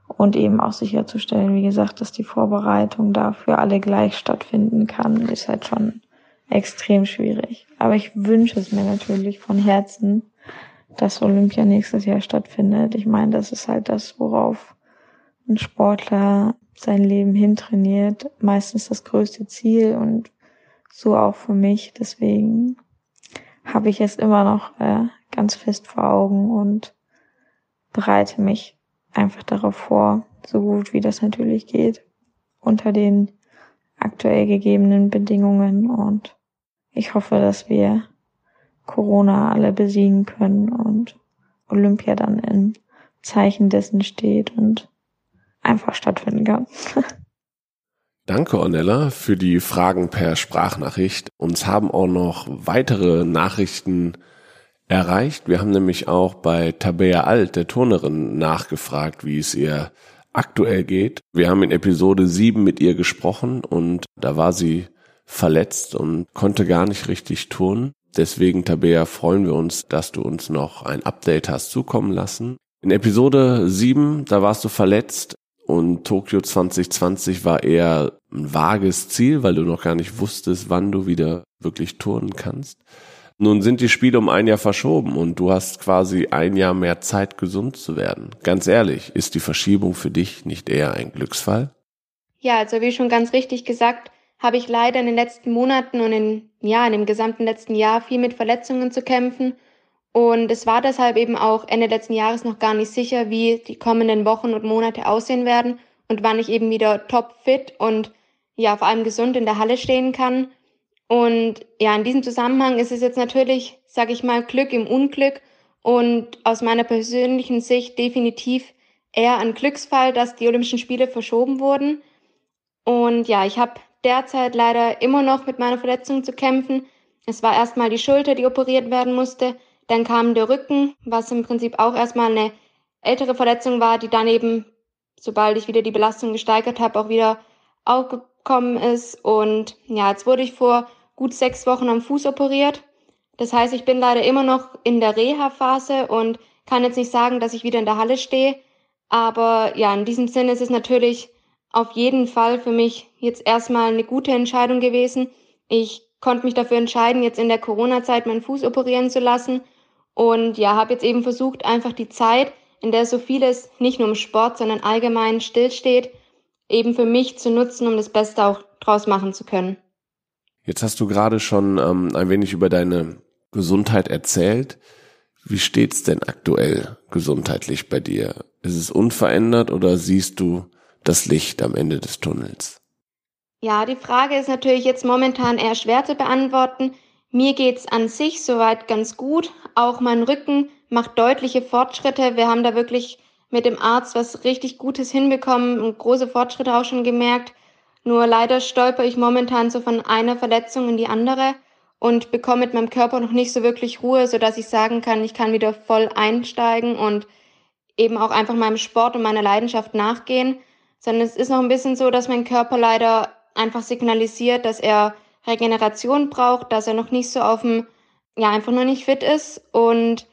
und eben auch sicherzustellen, wie gesagt, dass die Vorbereitung dafür alle gleich stattfinden kann, ist halt schon extrem schwierig. Aber ich wünsche es mir natürlich von Herzen, dass Olympia nächstes Jahr stattfindet. Ich meine, das ist halt das, worauf ein Sportler sein Leben hintrainiert. Meistens das größte Ziel und so auch für mich. Deswegen habe ich es immer noch äh, ganz fest vor Augen und bereite mich einfach darauf vor, so gut wie das natürlich geht, unter den aktuell gegebenen Bedingungen und ich hoffe, dass wir Corona alle besiegen können und Olympia dann in Zeichen dessen steht und einfach stattfinden kann. (laughs) Danke, Ornella, für die Fragen per Sprachnachricht. Uns haben auch noch weitere Nachrichten erreicht. Wir haben nämlich auch bei Tabea Alt, der Turnerin, nachgefragt, wie es ihr aktuell geht. Wir haben in Episode 7 mit ihr gesprochen und da war sie verletzt und konnte gar nicht richtig turnen. Deswegen, Tabea, freuen wir uns, dass du uns noch ein Update hast zukommen lassen. In Episode 7, da warst du verletzt und Tokio 2020 war eher ein vages Ziel, weil du noch gar nicht wusstest, wann du wieder wirklich turnen kannst. Nun sind die Spiele um ein Jahr verschoben und du hast quasi ein Jahr mehr Zeit, gesund zu werden. Ganz ehrlich, ist die Verschiebung für dich nicht eher ein Glücksfall? Ja, also wie schon ganz richtig gesagt, habe ich leider in den letzten Monaten und in, ja, in dem gesamten letzten Jahr viel mit Verletzungen zu kämpfen. Und es war deshalb eben auch Ende letzten Jahres noch gar nicht sicher, wie die kommenden Wochen und Monate aussehen werden und wann ich eben wieder top fit und ja, vor allem gesund in der Halle stehen kann. Und ja, in diesem Zusammenhang ist es jetzt natürlich, sage ich mal, Glück im Unglück und aus meiner persönlichen Sicht definitiv eher ein Glücksfall, dass die Olympischen Spiele verschoben wurden. Und ja, ich habe derzeit leider immer noch mit meiner Verletzung zu kämpfen. Es war erstmal die Schulter, die operiert werden musste, dann kam der Rücken, was im Prinzip auch erstmal eine ältere Verletzung war, die dann eben, sobald ich wieder die Belastung gesteigert habe, auch wieder aufgekommen ist. Und ja, jetzt wurde ich vor gut sechs Wochen am Fuß operiert. Das heißt, ich bin leider immer noch in der Reha-Phase und kann jetzt nicht sagen, dass ich wieder in der Halle stehe. Aber ja, in diesem Sinne ist es natürlich auf jeden Fall für mich jetzt erstmal eine gute Entscheidung gewesen. Ich konnte mich dafür entscheiden, jetzt in der Corona-Zeit meinen Fuß operieren zu lassen. Und ja, habe jetzt eben versucht, einfach die Zeit, in der so vieles nicht nur im Sport, sondern allgemein stillsteht, eben für mich zu nutzen, um das Beste auch draus machen zu können. Jetzt hast du gerade schon ähm, ein wenig über deine Gesundheit erzählt. Wie steht's denn aktuell gesundheitlich bei dir? Ist es unverändert oder siehst du das Licht am Ende des Tunnels? Ja, die Frage ist natürlich jetzt momentan eher schwer zu beantworten. Mir geht's an sich soweit ganz gut. Auch mein Rücken macht deutliche Fortschritte. Wir haben da wirklich mit dem Arzt was richtig Gutes hinbekommen und große Fortschritte auch schon gemerkt. Nur leider stolper ich momentan so von einer Verletzung in die andere und bekomme mit meinem Körper noch nicht so wirklich Ruhe, so dass ich sagen kann, ich kann wieder voll einsteigen und eben auch einfach meinem Sport und meiner Leidenschaft nachgehen. Sondern es ist noch ein bisschen so, dass mein Körper leider einfach signalisiert, dass er Regeneration braucht, dass er noch nicht so auf dem, ja, einfach nur nicht fit ist. Und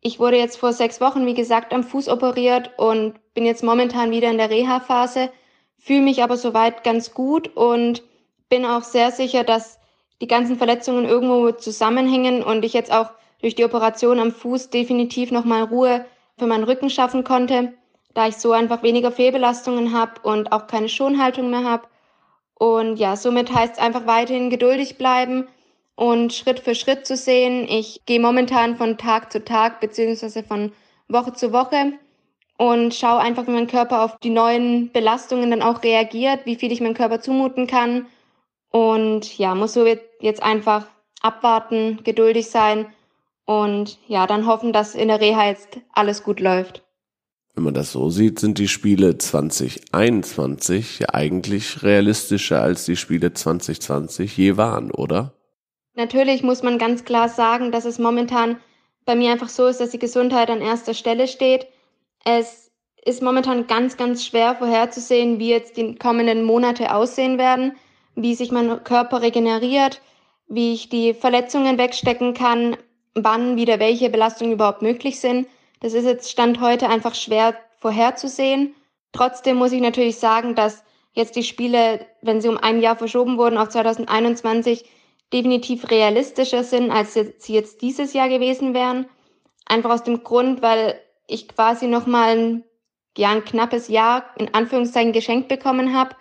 ich wurde jetzt vor sechs Wochen, wie gesagt, am Fuß operiert und bin jetzt momentan wieder in der Reha-Phase, fühle mich aber soweit ganz gut und bin auch sehr sicher, dass die ganzen Verletzungen irgendwo zusammenhängen und ich jetzt auch durch die Operation am Fuß definitiv nochmal Ruhe für meinen Rücken schaffen konnte, da ich so einfach weniger Fehlbelastungen habe und auch keine Schonhaltung mehr habe. Und ja, somit heißt es einfach weiterhin geduldig bleiben und Schritt für Schritt zu sehen. Ich gehe momentan von Tag zu Tag beziehungsweise von Woche zu Woche und schaue einfach, wie mein Körper auf die neuen Belastungen dann auch reagiert, wie viel ich meinem Körper zumuten kann. Und ja, muss so jetzt einfach abwarten, geduldig sein und ja, dann hoffen, dass in der Reha jetzt alles gut läuft. Wenn man das so sieht, sind die Spiele 2021 ja eigentlich realistischer als die Spiele 2020 je waren, oder? Natürlich muss man ganz klar sagen, dass es momentan bei mir einfach so ist, dass die Gesundheit an erster Stelle steht. Es ist momentan ganz, ganz schwer vorherzusehen, wie jetzt die kommenden Monate aussehen werden, wie sich mein Körper regeneriert, wie ich die Verletzungen wegstecken kann, wann wieder welche Belastungen überhaupt möglich sind. Das ist jetzt Stand heute einfach schwer vorherzusehen. Trotzdem muss ich natürlich sagen, dass jetzt die Spiele, wenn sie um ein Jahr verschoben wurden auf 2021, definitiv realistischer sind, als sie jetzt dieses Jahr gewesen wären. Einfach aus dem Grund, weil ich quasi nochmal ein, ja, ein knappes Jahr in Anführungszeichen geschenkt bekommen habe.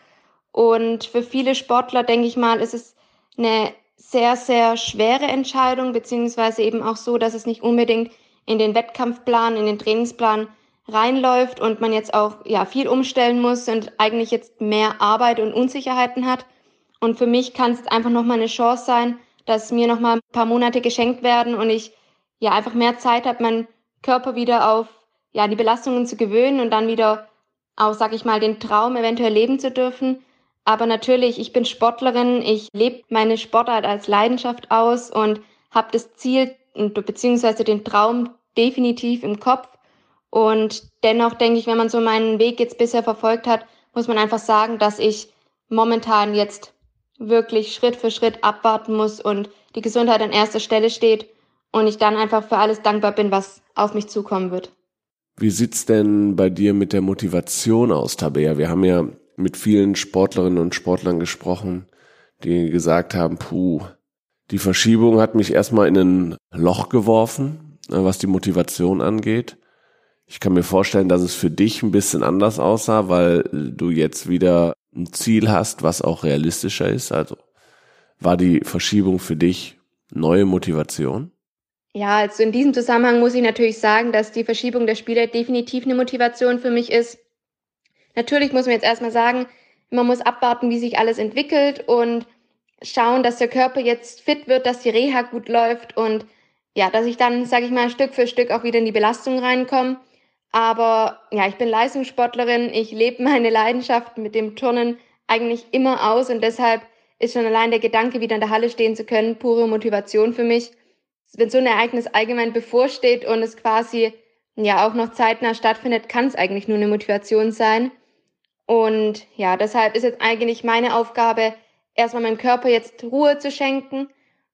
Und für viele Sportler, denke ich mal, ist es eine sehr, sehr schwere Entscheidung, beziehungsweise eben auch so, dass es nicht unbedingt in den Wettkampfplan, in den Trainingsplan reinläuft und man jetzt auch ja viel umstellen muss und eigentlich jetzt mehr Arbeit und Unsicherheiten hat. Und für mich kann es einfach nochmal eine Chance sein, dass mir nochmal ein paar Monate geschenkt werden und ich ja einfach mehr Zeit habe, meinen Körper wieder auf ja die Belastungen zu gewöhnen und dann wieder auch, sag ich mal, den Traum eventuell leben zu dürfen. Aber natürlich, ich bin Sportlerin, ich lebe meine Sportart als Leidenschaft aus und habe das Ziel beziehungsweise den Traum definitiv im Kopf. Und dennoch denke ich, wenn man so meinen Weg jetzt bisher verfolgt hat, muss man einfach sagen, dass ich momentan jetzt wirklich Schritt für Schritt abwarten muss und die Gesundheit an erster Stelle steht und ich dann einfach für alles dankbar bin, was auf mich zukommen wird. Wie sieht's denn bei dir mit der Motivation aus, Tabea? Wir haben ja mit vielen Sportlerinnen und Sportlern gesprochen, die gesagt haben, puh, die Verschiebung hat mich erstmal in ein Loch geworfen, äh, was die Motivation angeht. Ich kann mir vorstellen, dass es für dich ein bisschen anders aussah, weil du jetzt wieder ein Ziel hast, was auch realistischer ist. Also war die Verschiebung für dich neue Motivation? Ja, also in diesem Zusammenhang muss ich natürlich sagen, dass die Verschiebung der Spiele definitiv eine Motivation für mich ist. Natürlich muss man jetzt erstmal sagen, man muss abwarten, wie sich alles entwickelt und schauen, dass der Körper jetzt fit wird, dass die Reha gut läuft und ja, dass ich dann, sage ich mal, Stück für Stück auch wieder in die Belastung reinkomme. Aber ja, ich bin Leistungssportlerin, ich lebe (laughs) meine Leidenschaft mit dem Turnen eigentlich immer aus und deshalb ist schon allein der Gedanke, wieder in der Halle stehen zu können, pure Motivation für mich. Wenn so ein Ereignis allgemein bevorsteht und es quasi ja auch noch zeitnah stattfindet, kann es eigentlich nur eine Motivation sein. Und ja, deshalb ist jetzt eigentlich meine Aufgabe, erstmal meinem Körper jetzt Ruhe zu schenken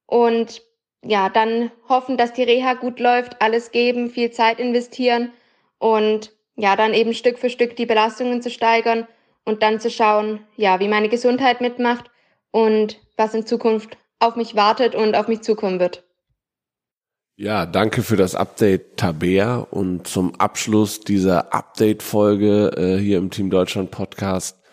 und ja, dann hoffen, dass die Reha gut läuft, alles geben, viel Zeit investieren und ja, dann eben Stück für Stück die Belastungen zu steigern und dann zu schauen, ja, wie meine Gesundheit mitmacht und was in Zukunft auf mich wartet und auf mich zukommen wird. Ja, danke für das Update, Tabea. Und zum Abschluss dieser Update-Folge äh, hier im Team Deutschland Podcast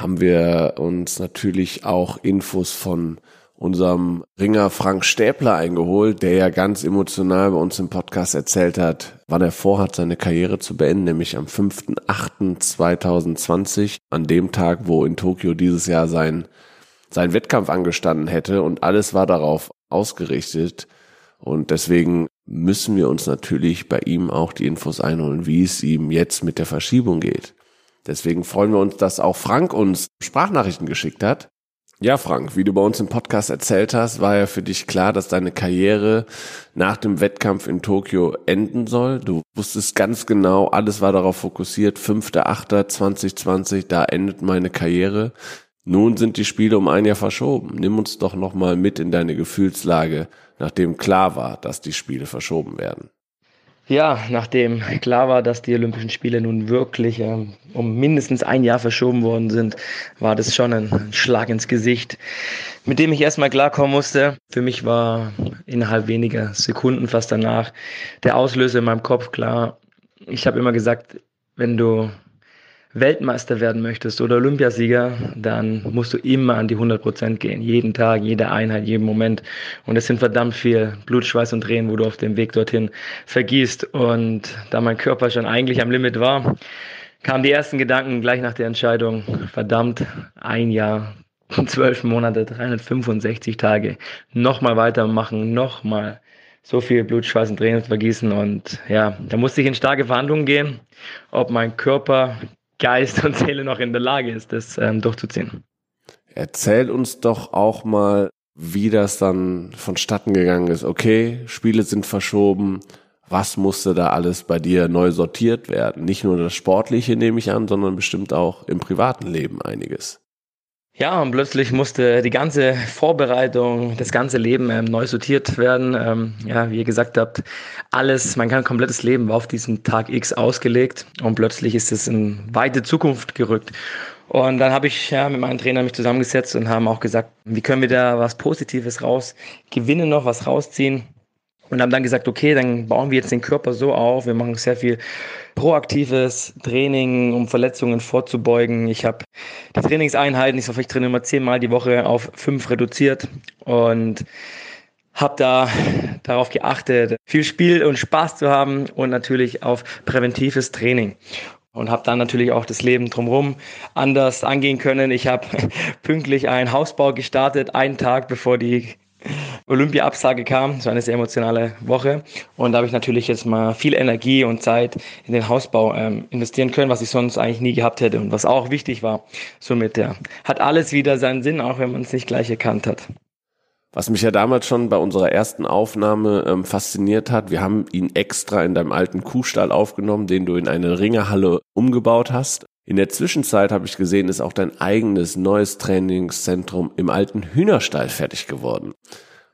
haben wir uns natürlich auch Infos von unserem Ringer Frank Stäbler eingeholt, der ja ganz emotional bei uns im Podcast erzählt hat, wann er vorhat, seine Karriere zu beenden, nämlich am 5.8.2020, an dem Tag, wo in Tokio dieses Jahr sein, sein Wettkampf angestanden hätte und alles war darauf ausgerichtet, und deswegen müssen wir uns natürlich bei ihm auch die Infos einholen, wie es ihm jetzt mit der Verschiebung geht. Deswegen freuen wir uns, dass auch Frank uns Sprachnachrichten geschickt hat. Ja, Frank, wie du bei uns im Podcast erzählt hast, war ja für dich klar, dass deine Karriere nach dem Wettkampf in Tokio enden soll. Du wusstest ganz genau, alles war darauf fokussiert, 5.8.2020, da endet meine Karriere. Nun sind die Spiele um ein Jahr verschoben. Nimm uns doch nochmal mit in deine Gefühlslage, nachdem klar war, dass die Spiele verschoben werden. Ja, nachdem klar war, dass die Olympischen Spiele nun wirklich ähm, um mindestens ein Jahr verschoben worden sind, war das schon ein Schlag ins Gesicht, mit dem ich erstmal klarkommen musste. Für mich war innerhalb weniger Sekunden fast danach der Auslöser in meinem Kopf klar. Ich habe immer gesagt, wenn du Weltmeister werden möchtest oder Olympiasieger, dann musst du immer an die 100 Prozent gehen. Jeden Tag, jede Einheit, jeden Moment. Und es sind verdammt viel Blut, Schweiß und Tränen, wo du auf dem Weg dorthin vergießt. Und da mein Körper schon eigentlich am Limit war, kamen die ersten Gedanken gleich nach der Entscheidung. Verdammt, ein Jahr, (laughs) zwölf Monate, 365 Tage. Nochmal weitermachen, nochmal so viel Blut, Schweiß und Tränen vergießen. Und ja, da musste ich in starke Verhandlungen gehen, ob mein Körper Geist und Seele noch in der Lage ist, das ähm, durchzuziehen. Erzähl uns doch auch mal, wie das dann vonstatten gegangen ist. Okay, Spiele sind verschoben. Was musste da alles bei dir neu sortiert werden? Nicht nur das Sportliche nehme ich an, sondern bestimmt auch im privaten Leben einiges. Ja, und plötzlich musste die ganze Vorbereitung, das ganze Leben ähm, neu sortiert werden. Ähm, ja, wie ihr gesagt habt, alles, mein komplettes Leben war auf diesen Tag X ausgelegt und plötzlich ist es in weite Zukunft gerückt. Und dann habe ich ja mit meinem Trainer mich zusammengesetzt und haben auch gesagt, wie können wir da was Positives raus gewinnen noch, was rausziehen und haben dann gesagt, okay, dann bauen wir jetzt den Körper so auf. Wir machen sehr viel proaktives Training, um Verletzungen vorzubeugen. Ich habe die Trainingseinheiten, ich hoffe, ich trainiere immer zehnmal die Woche auf fünf reduziert und habe da darauf geachtet, viel Spiel und Spaß zu haben und natürlich auf präventives Training und habe dann natürlich auch das Leben drumherum anders angehen können. Ich habe (laughs) pünktlich einen Hausbau gestartet, einen Tag bevor die Olympia-Absage kam, so eine sehr emotionale Woche. Und da habe ich natürlich jetzt mal viel Energie und Zeit in den Hausbau ähm, investieren können, was ich sonst eigentlich nie gehabt hätte und was auch wichtig war. Somit ja, hat alles wieder seinen Sinn, auch wenn man es nicht gleich erkannt hat. Was mich ja damals schon bei unserer ersten Aufnahme ähm, fasziniert hat, wir haben ihn extra in deinem alten Kuhstall aufgenommen, den du in eine Ringerhalle umgebaut hast. In der Zwischenzeit habe ich gesehen, ist auch dein eigenes neues Trainingszentrum im alten Hühnerstall fertig geworden.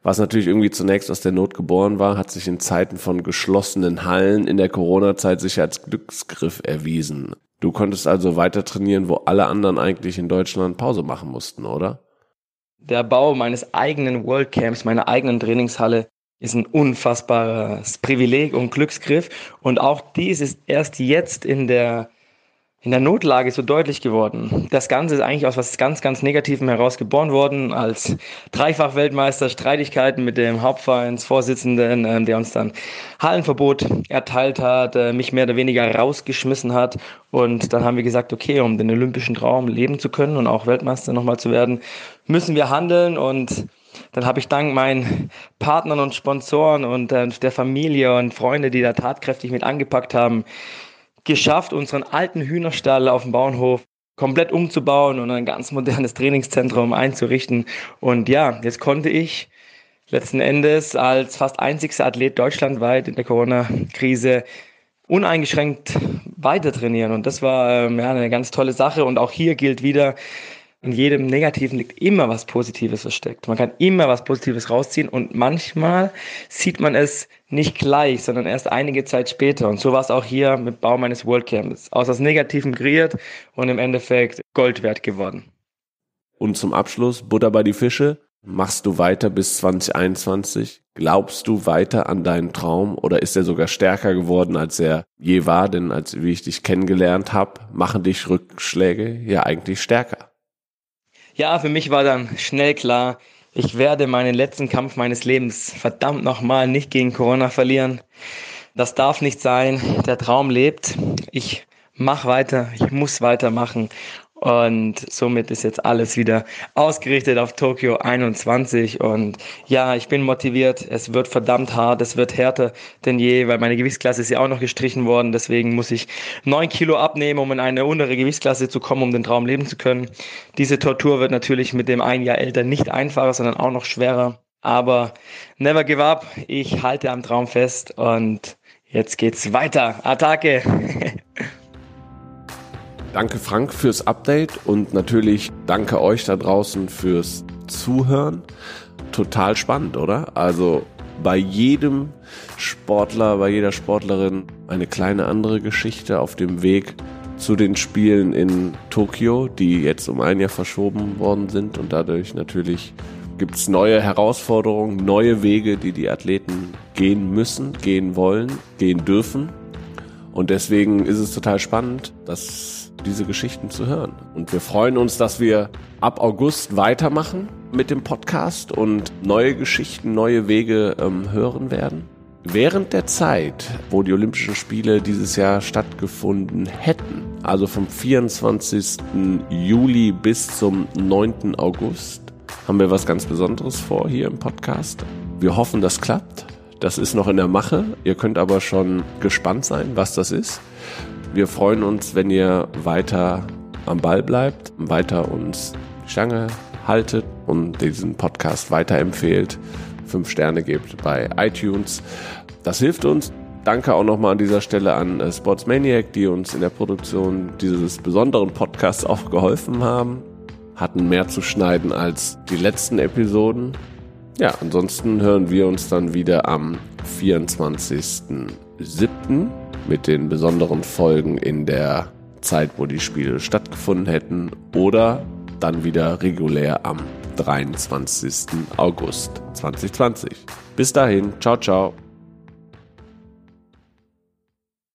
Was natürlich irgendwie zunächst aus der Not geboren war, hat sich in Zeiten von geschlossenen Hallen in der Corona-Zeit sicher als Glücksgriff erwiesen. Du konntest also weiter trainieren, wo alle anderen eigentlich in Deutschland Pause machen mussten, oder? Der Bau meines eigenen World Camps, meiner eigenen Trainingshalle ist ein unfassbares Privileg und Glücksgriff. Und auch dies ist erst jetzt in der in der Notlage so deutlich geworden. Das Ganze ist eigentlich aus was ganz, ganz Negativem heraus geboren worden, als Dreifach-Weltmeister, Streitigkeiten mit dem Hauptvereinsvorsitzenden, äh, der uns dann Hallenverbot erteilt hat, äh, mich mehr oder weniger rausgeschmissen hat. Und dann haben wir gesagt, okay, um den olympischen Traum leben zu können und auch Weltmeister nochmal zu werden, müssen wir handeln und dann habe ich dank meinen Partnern und Sponsoren und äh, der Familie und Freunde, die da tatkräftig mit angepackt haben, geschafft, unseren alten Hühnerstall auf dem Bauernhof komplett umzubauen und ein ganz modernes Trainingszentrum einzurichten. Und ja, jetzt konnte ich letzten Endes als fast einzigster Athlet deutschlandweit in der Corona-Krise uneingeschränkt weiter trainieren. Und das war ähm, ja, eine ganz tolle Sache. Und auch hier gilt wieder, in jedem Negativen liegt immer was Positives versteckt. Man kann immer was Positives rausziehen und manchmal sieht man es nicht gleich, sondern erst einige Zeit später. Und so war es auch hier mit Bau meines World Camps. Aus das Negativen kreiert und im Endeffekt Gold wert geworden. Und zum Abschluss, Butter bei die Fische. Machst du weiter bis 2021? Glaubst du weiter an deinen Traum oder ist er sogar stärker geworden, als er je war? Denn als wie ich dich kennengelernt habe, machen dich Rückschläge ja eigentlich stärker. Ja, für mich war dann schnell klar, ich werde meinen letzten Kampf meines Lebens verdammt nochmal nicht gegen Corona verlieren. Das darf nicht sein. Der Traum lebt. Ich mach weiter. Ich muss weitermachen. Und somit ist jetzt alles wieder ausgerichtet auf Tokio 21. Und ja, ich bin motiviert. Es wird verdammt hart. Es wird härter denn je, weil meine Gewichtsklasse ist ja auch noch gestrichen worden. Deswegen muss ich neun Kilo abnehmen, um in eine untere Gewichtsklasse zu kommen, um den Traum leben zu können. Diese Tortur wird natürlich mit dem ein Jahr älter nicht einfacher, sondern auch noch schwerer. Aber never give up. Ich halte am Traum fest und jetzt geht's weiter. Attacke! (laughs) Danke Frank fürs Update und natürlich danke euch da draußen fürs Zuhören. Total spannend, oder? Also bei jedem Sportler, bei jeder Sportlerin eine kleine andere Geschichte auf dem Weg zu den Spielen in Tokio, die jetzt um ein Jahr verschoben worden sind und dadurch natürlich gibt es neue Herausforderungen, neue Wege, die die Athleten gehen müssen, gehen wollen, gehen dürfen. Und deswegen ist es total spannend, dass diese Geschichten zu hören. Und wir freuen uns, dass wir ab August weitermachen mit dem Podcast und neue Geschichten, neue Wege ähm, hören werden. Während der Zeit, wo die Olympischen Spiele dieses Jahr stattgefunden hätten, also vom 24. Juli bis zum 9. August, haben wir was ganz Besonderes vor hier im Podcast. Wir hoffen, das klappt. Das ist noch in der Mache. Ihr könnt aber schon gespannt sein, was das ist. Wir freuen uns, wenn ihr weiter am Ball bleibt, weiter uns die Stange haltet und diesen Podcast weiterempfehlt, fünf Sterne gebt bei iTunes. Das hilft uns. Danke auch nochmal an dieser Stelle an äh, Sportsmaniac, die uns in der Produktion dieses besonderen Podcasts auch geholfen haben. Hatten mehr zu schneiden als die letzten Episoden. Ja, ansonsten hören wir uns dann wieder am 24.07. mit den besonderen Folgen in der Zeit, wo die Spiele stattgefunden hätten oder dann wieder regulär am 23. August 2020. Bis dahin, ciao, ciao.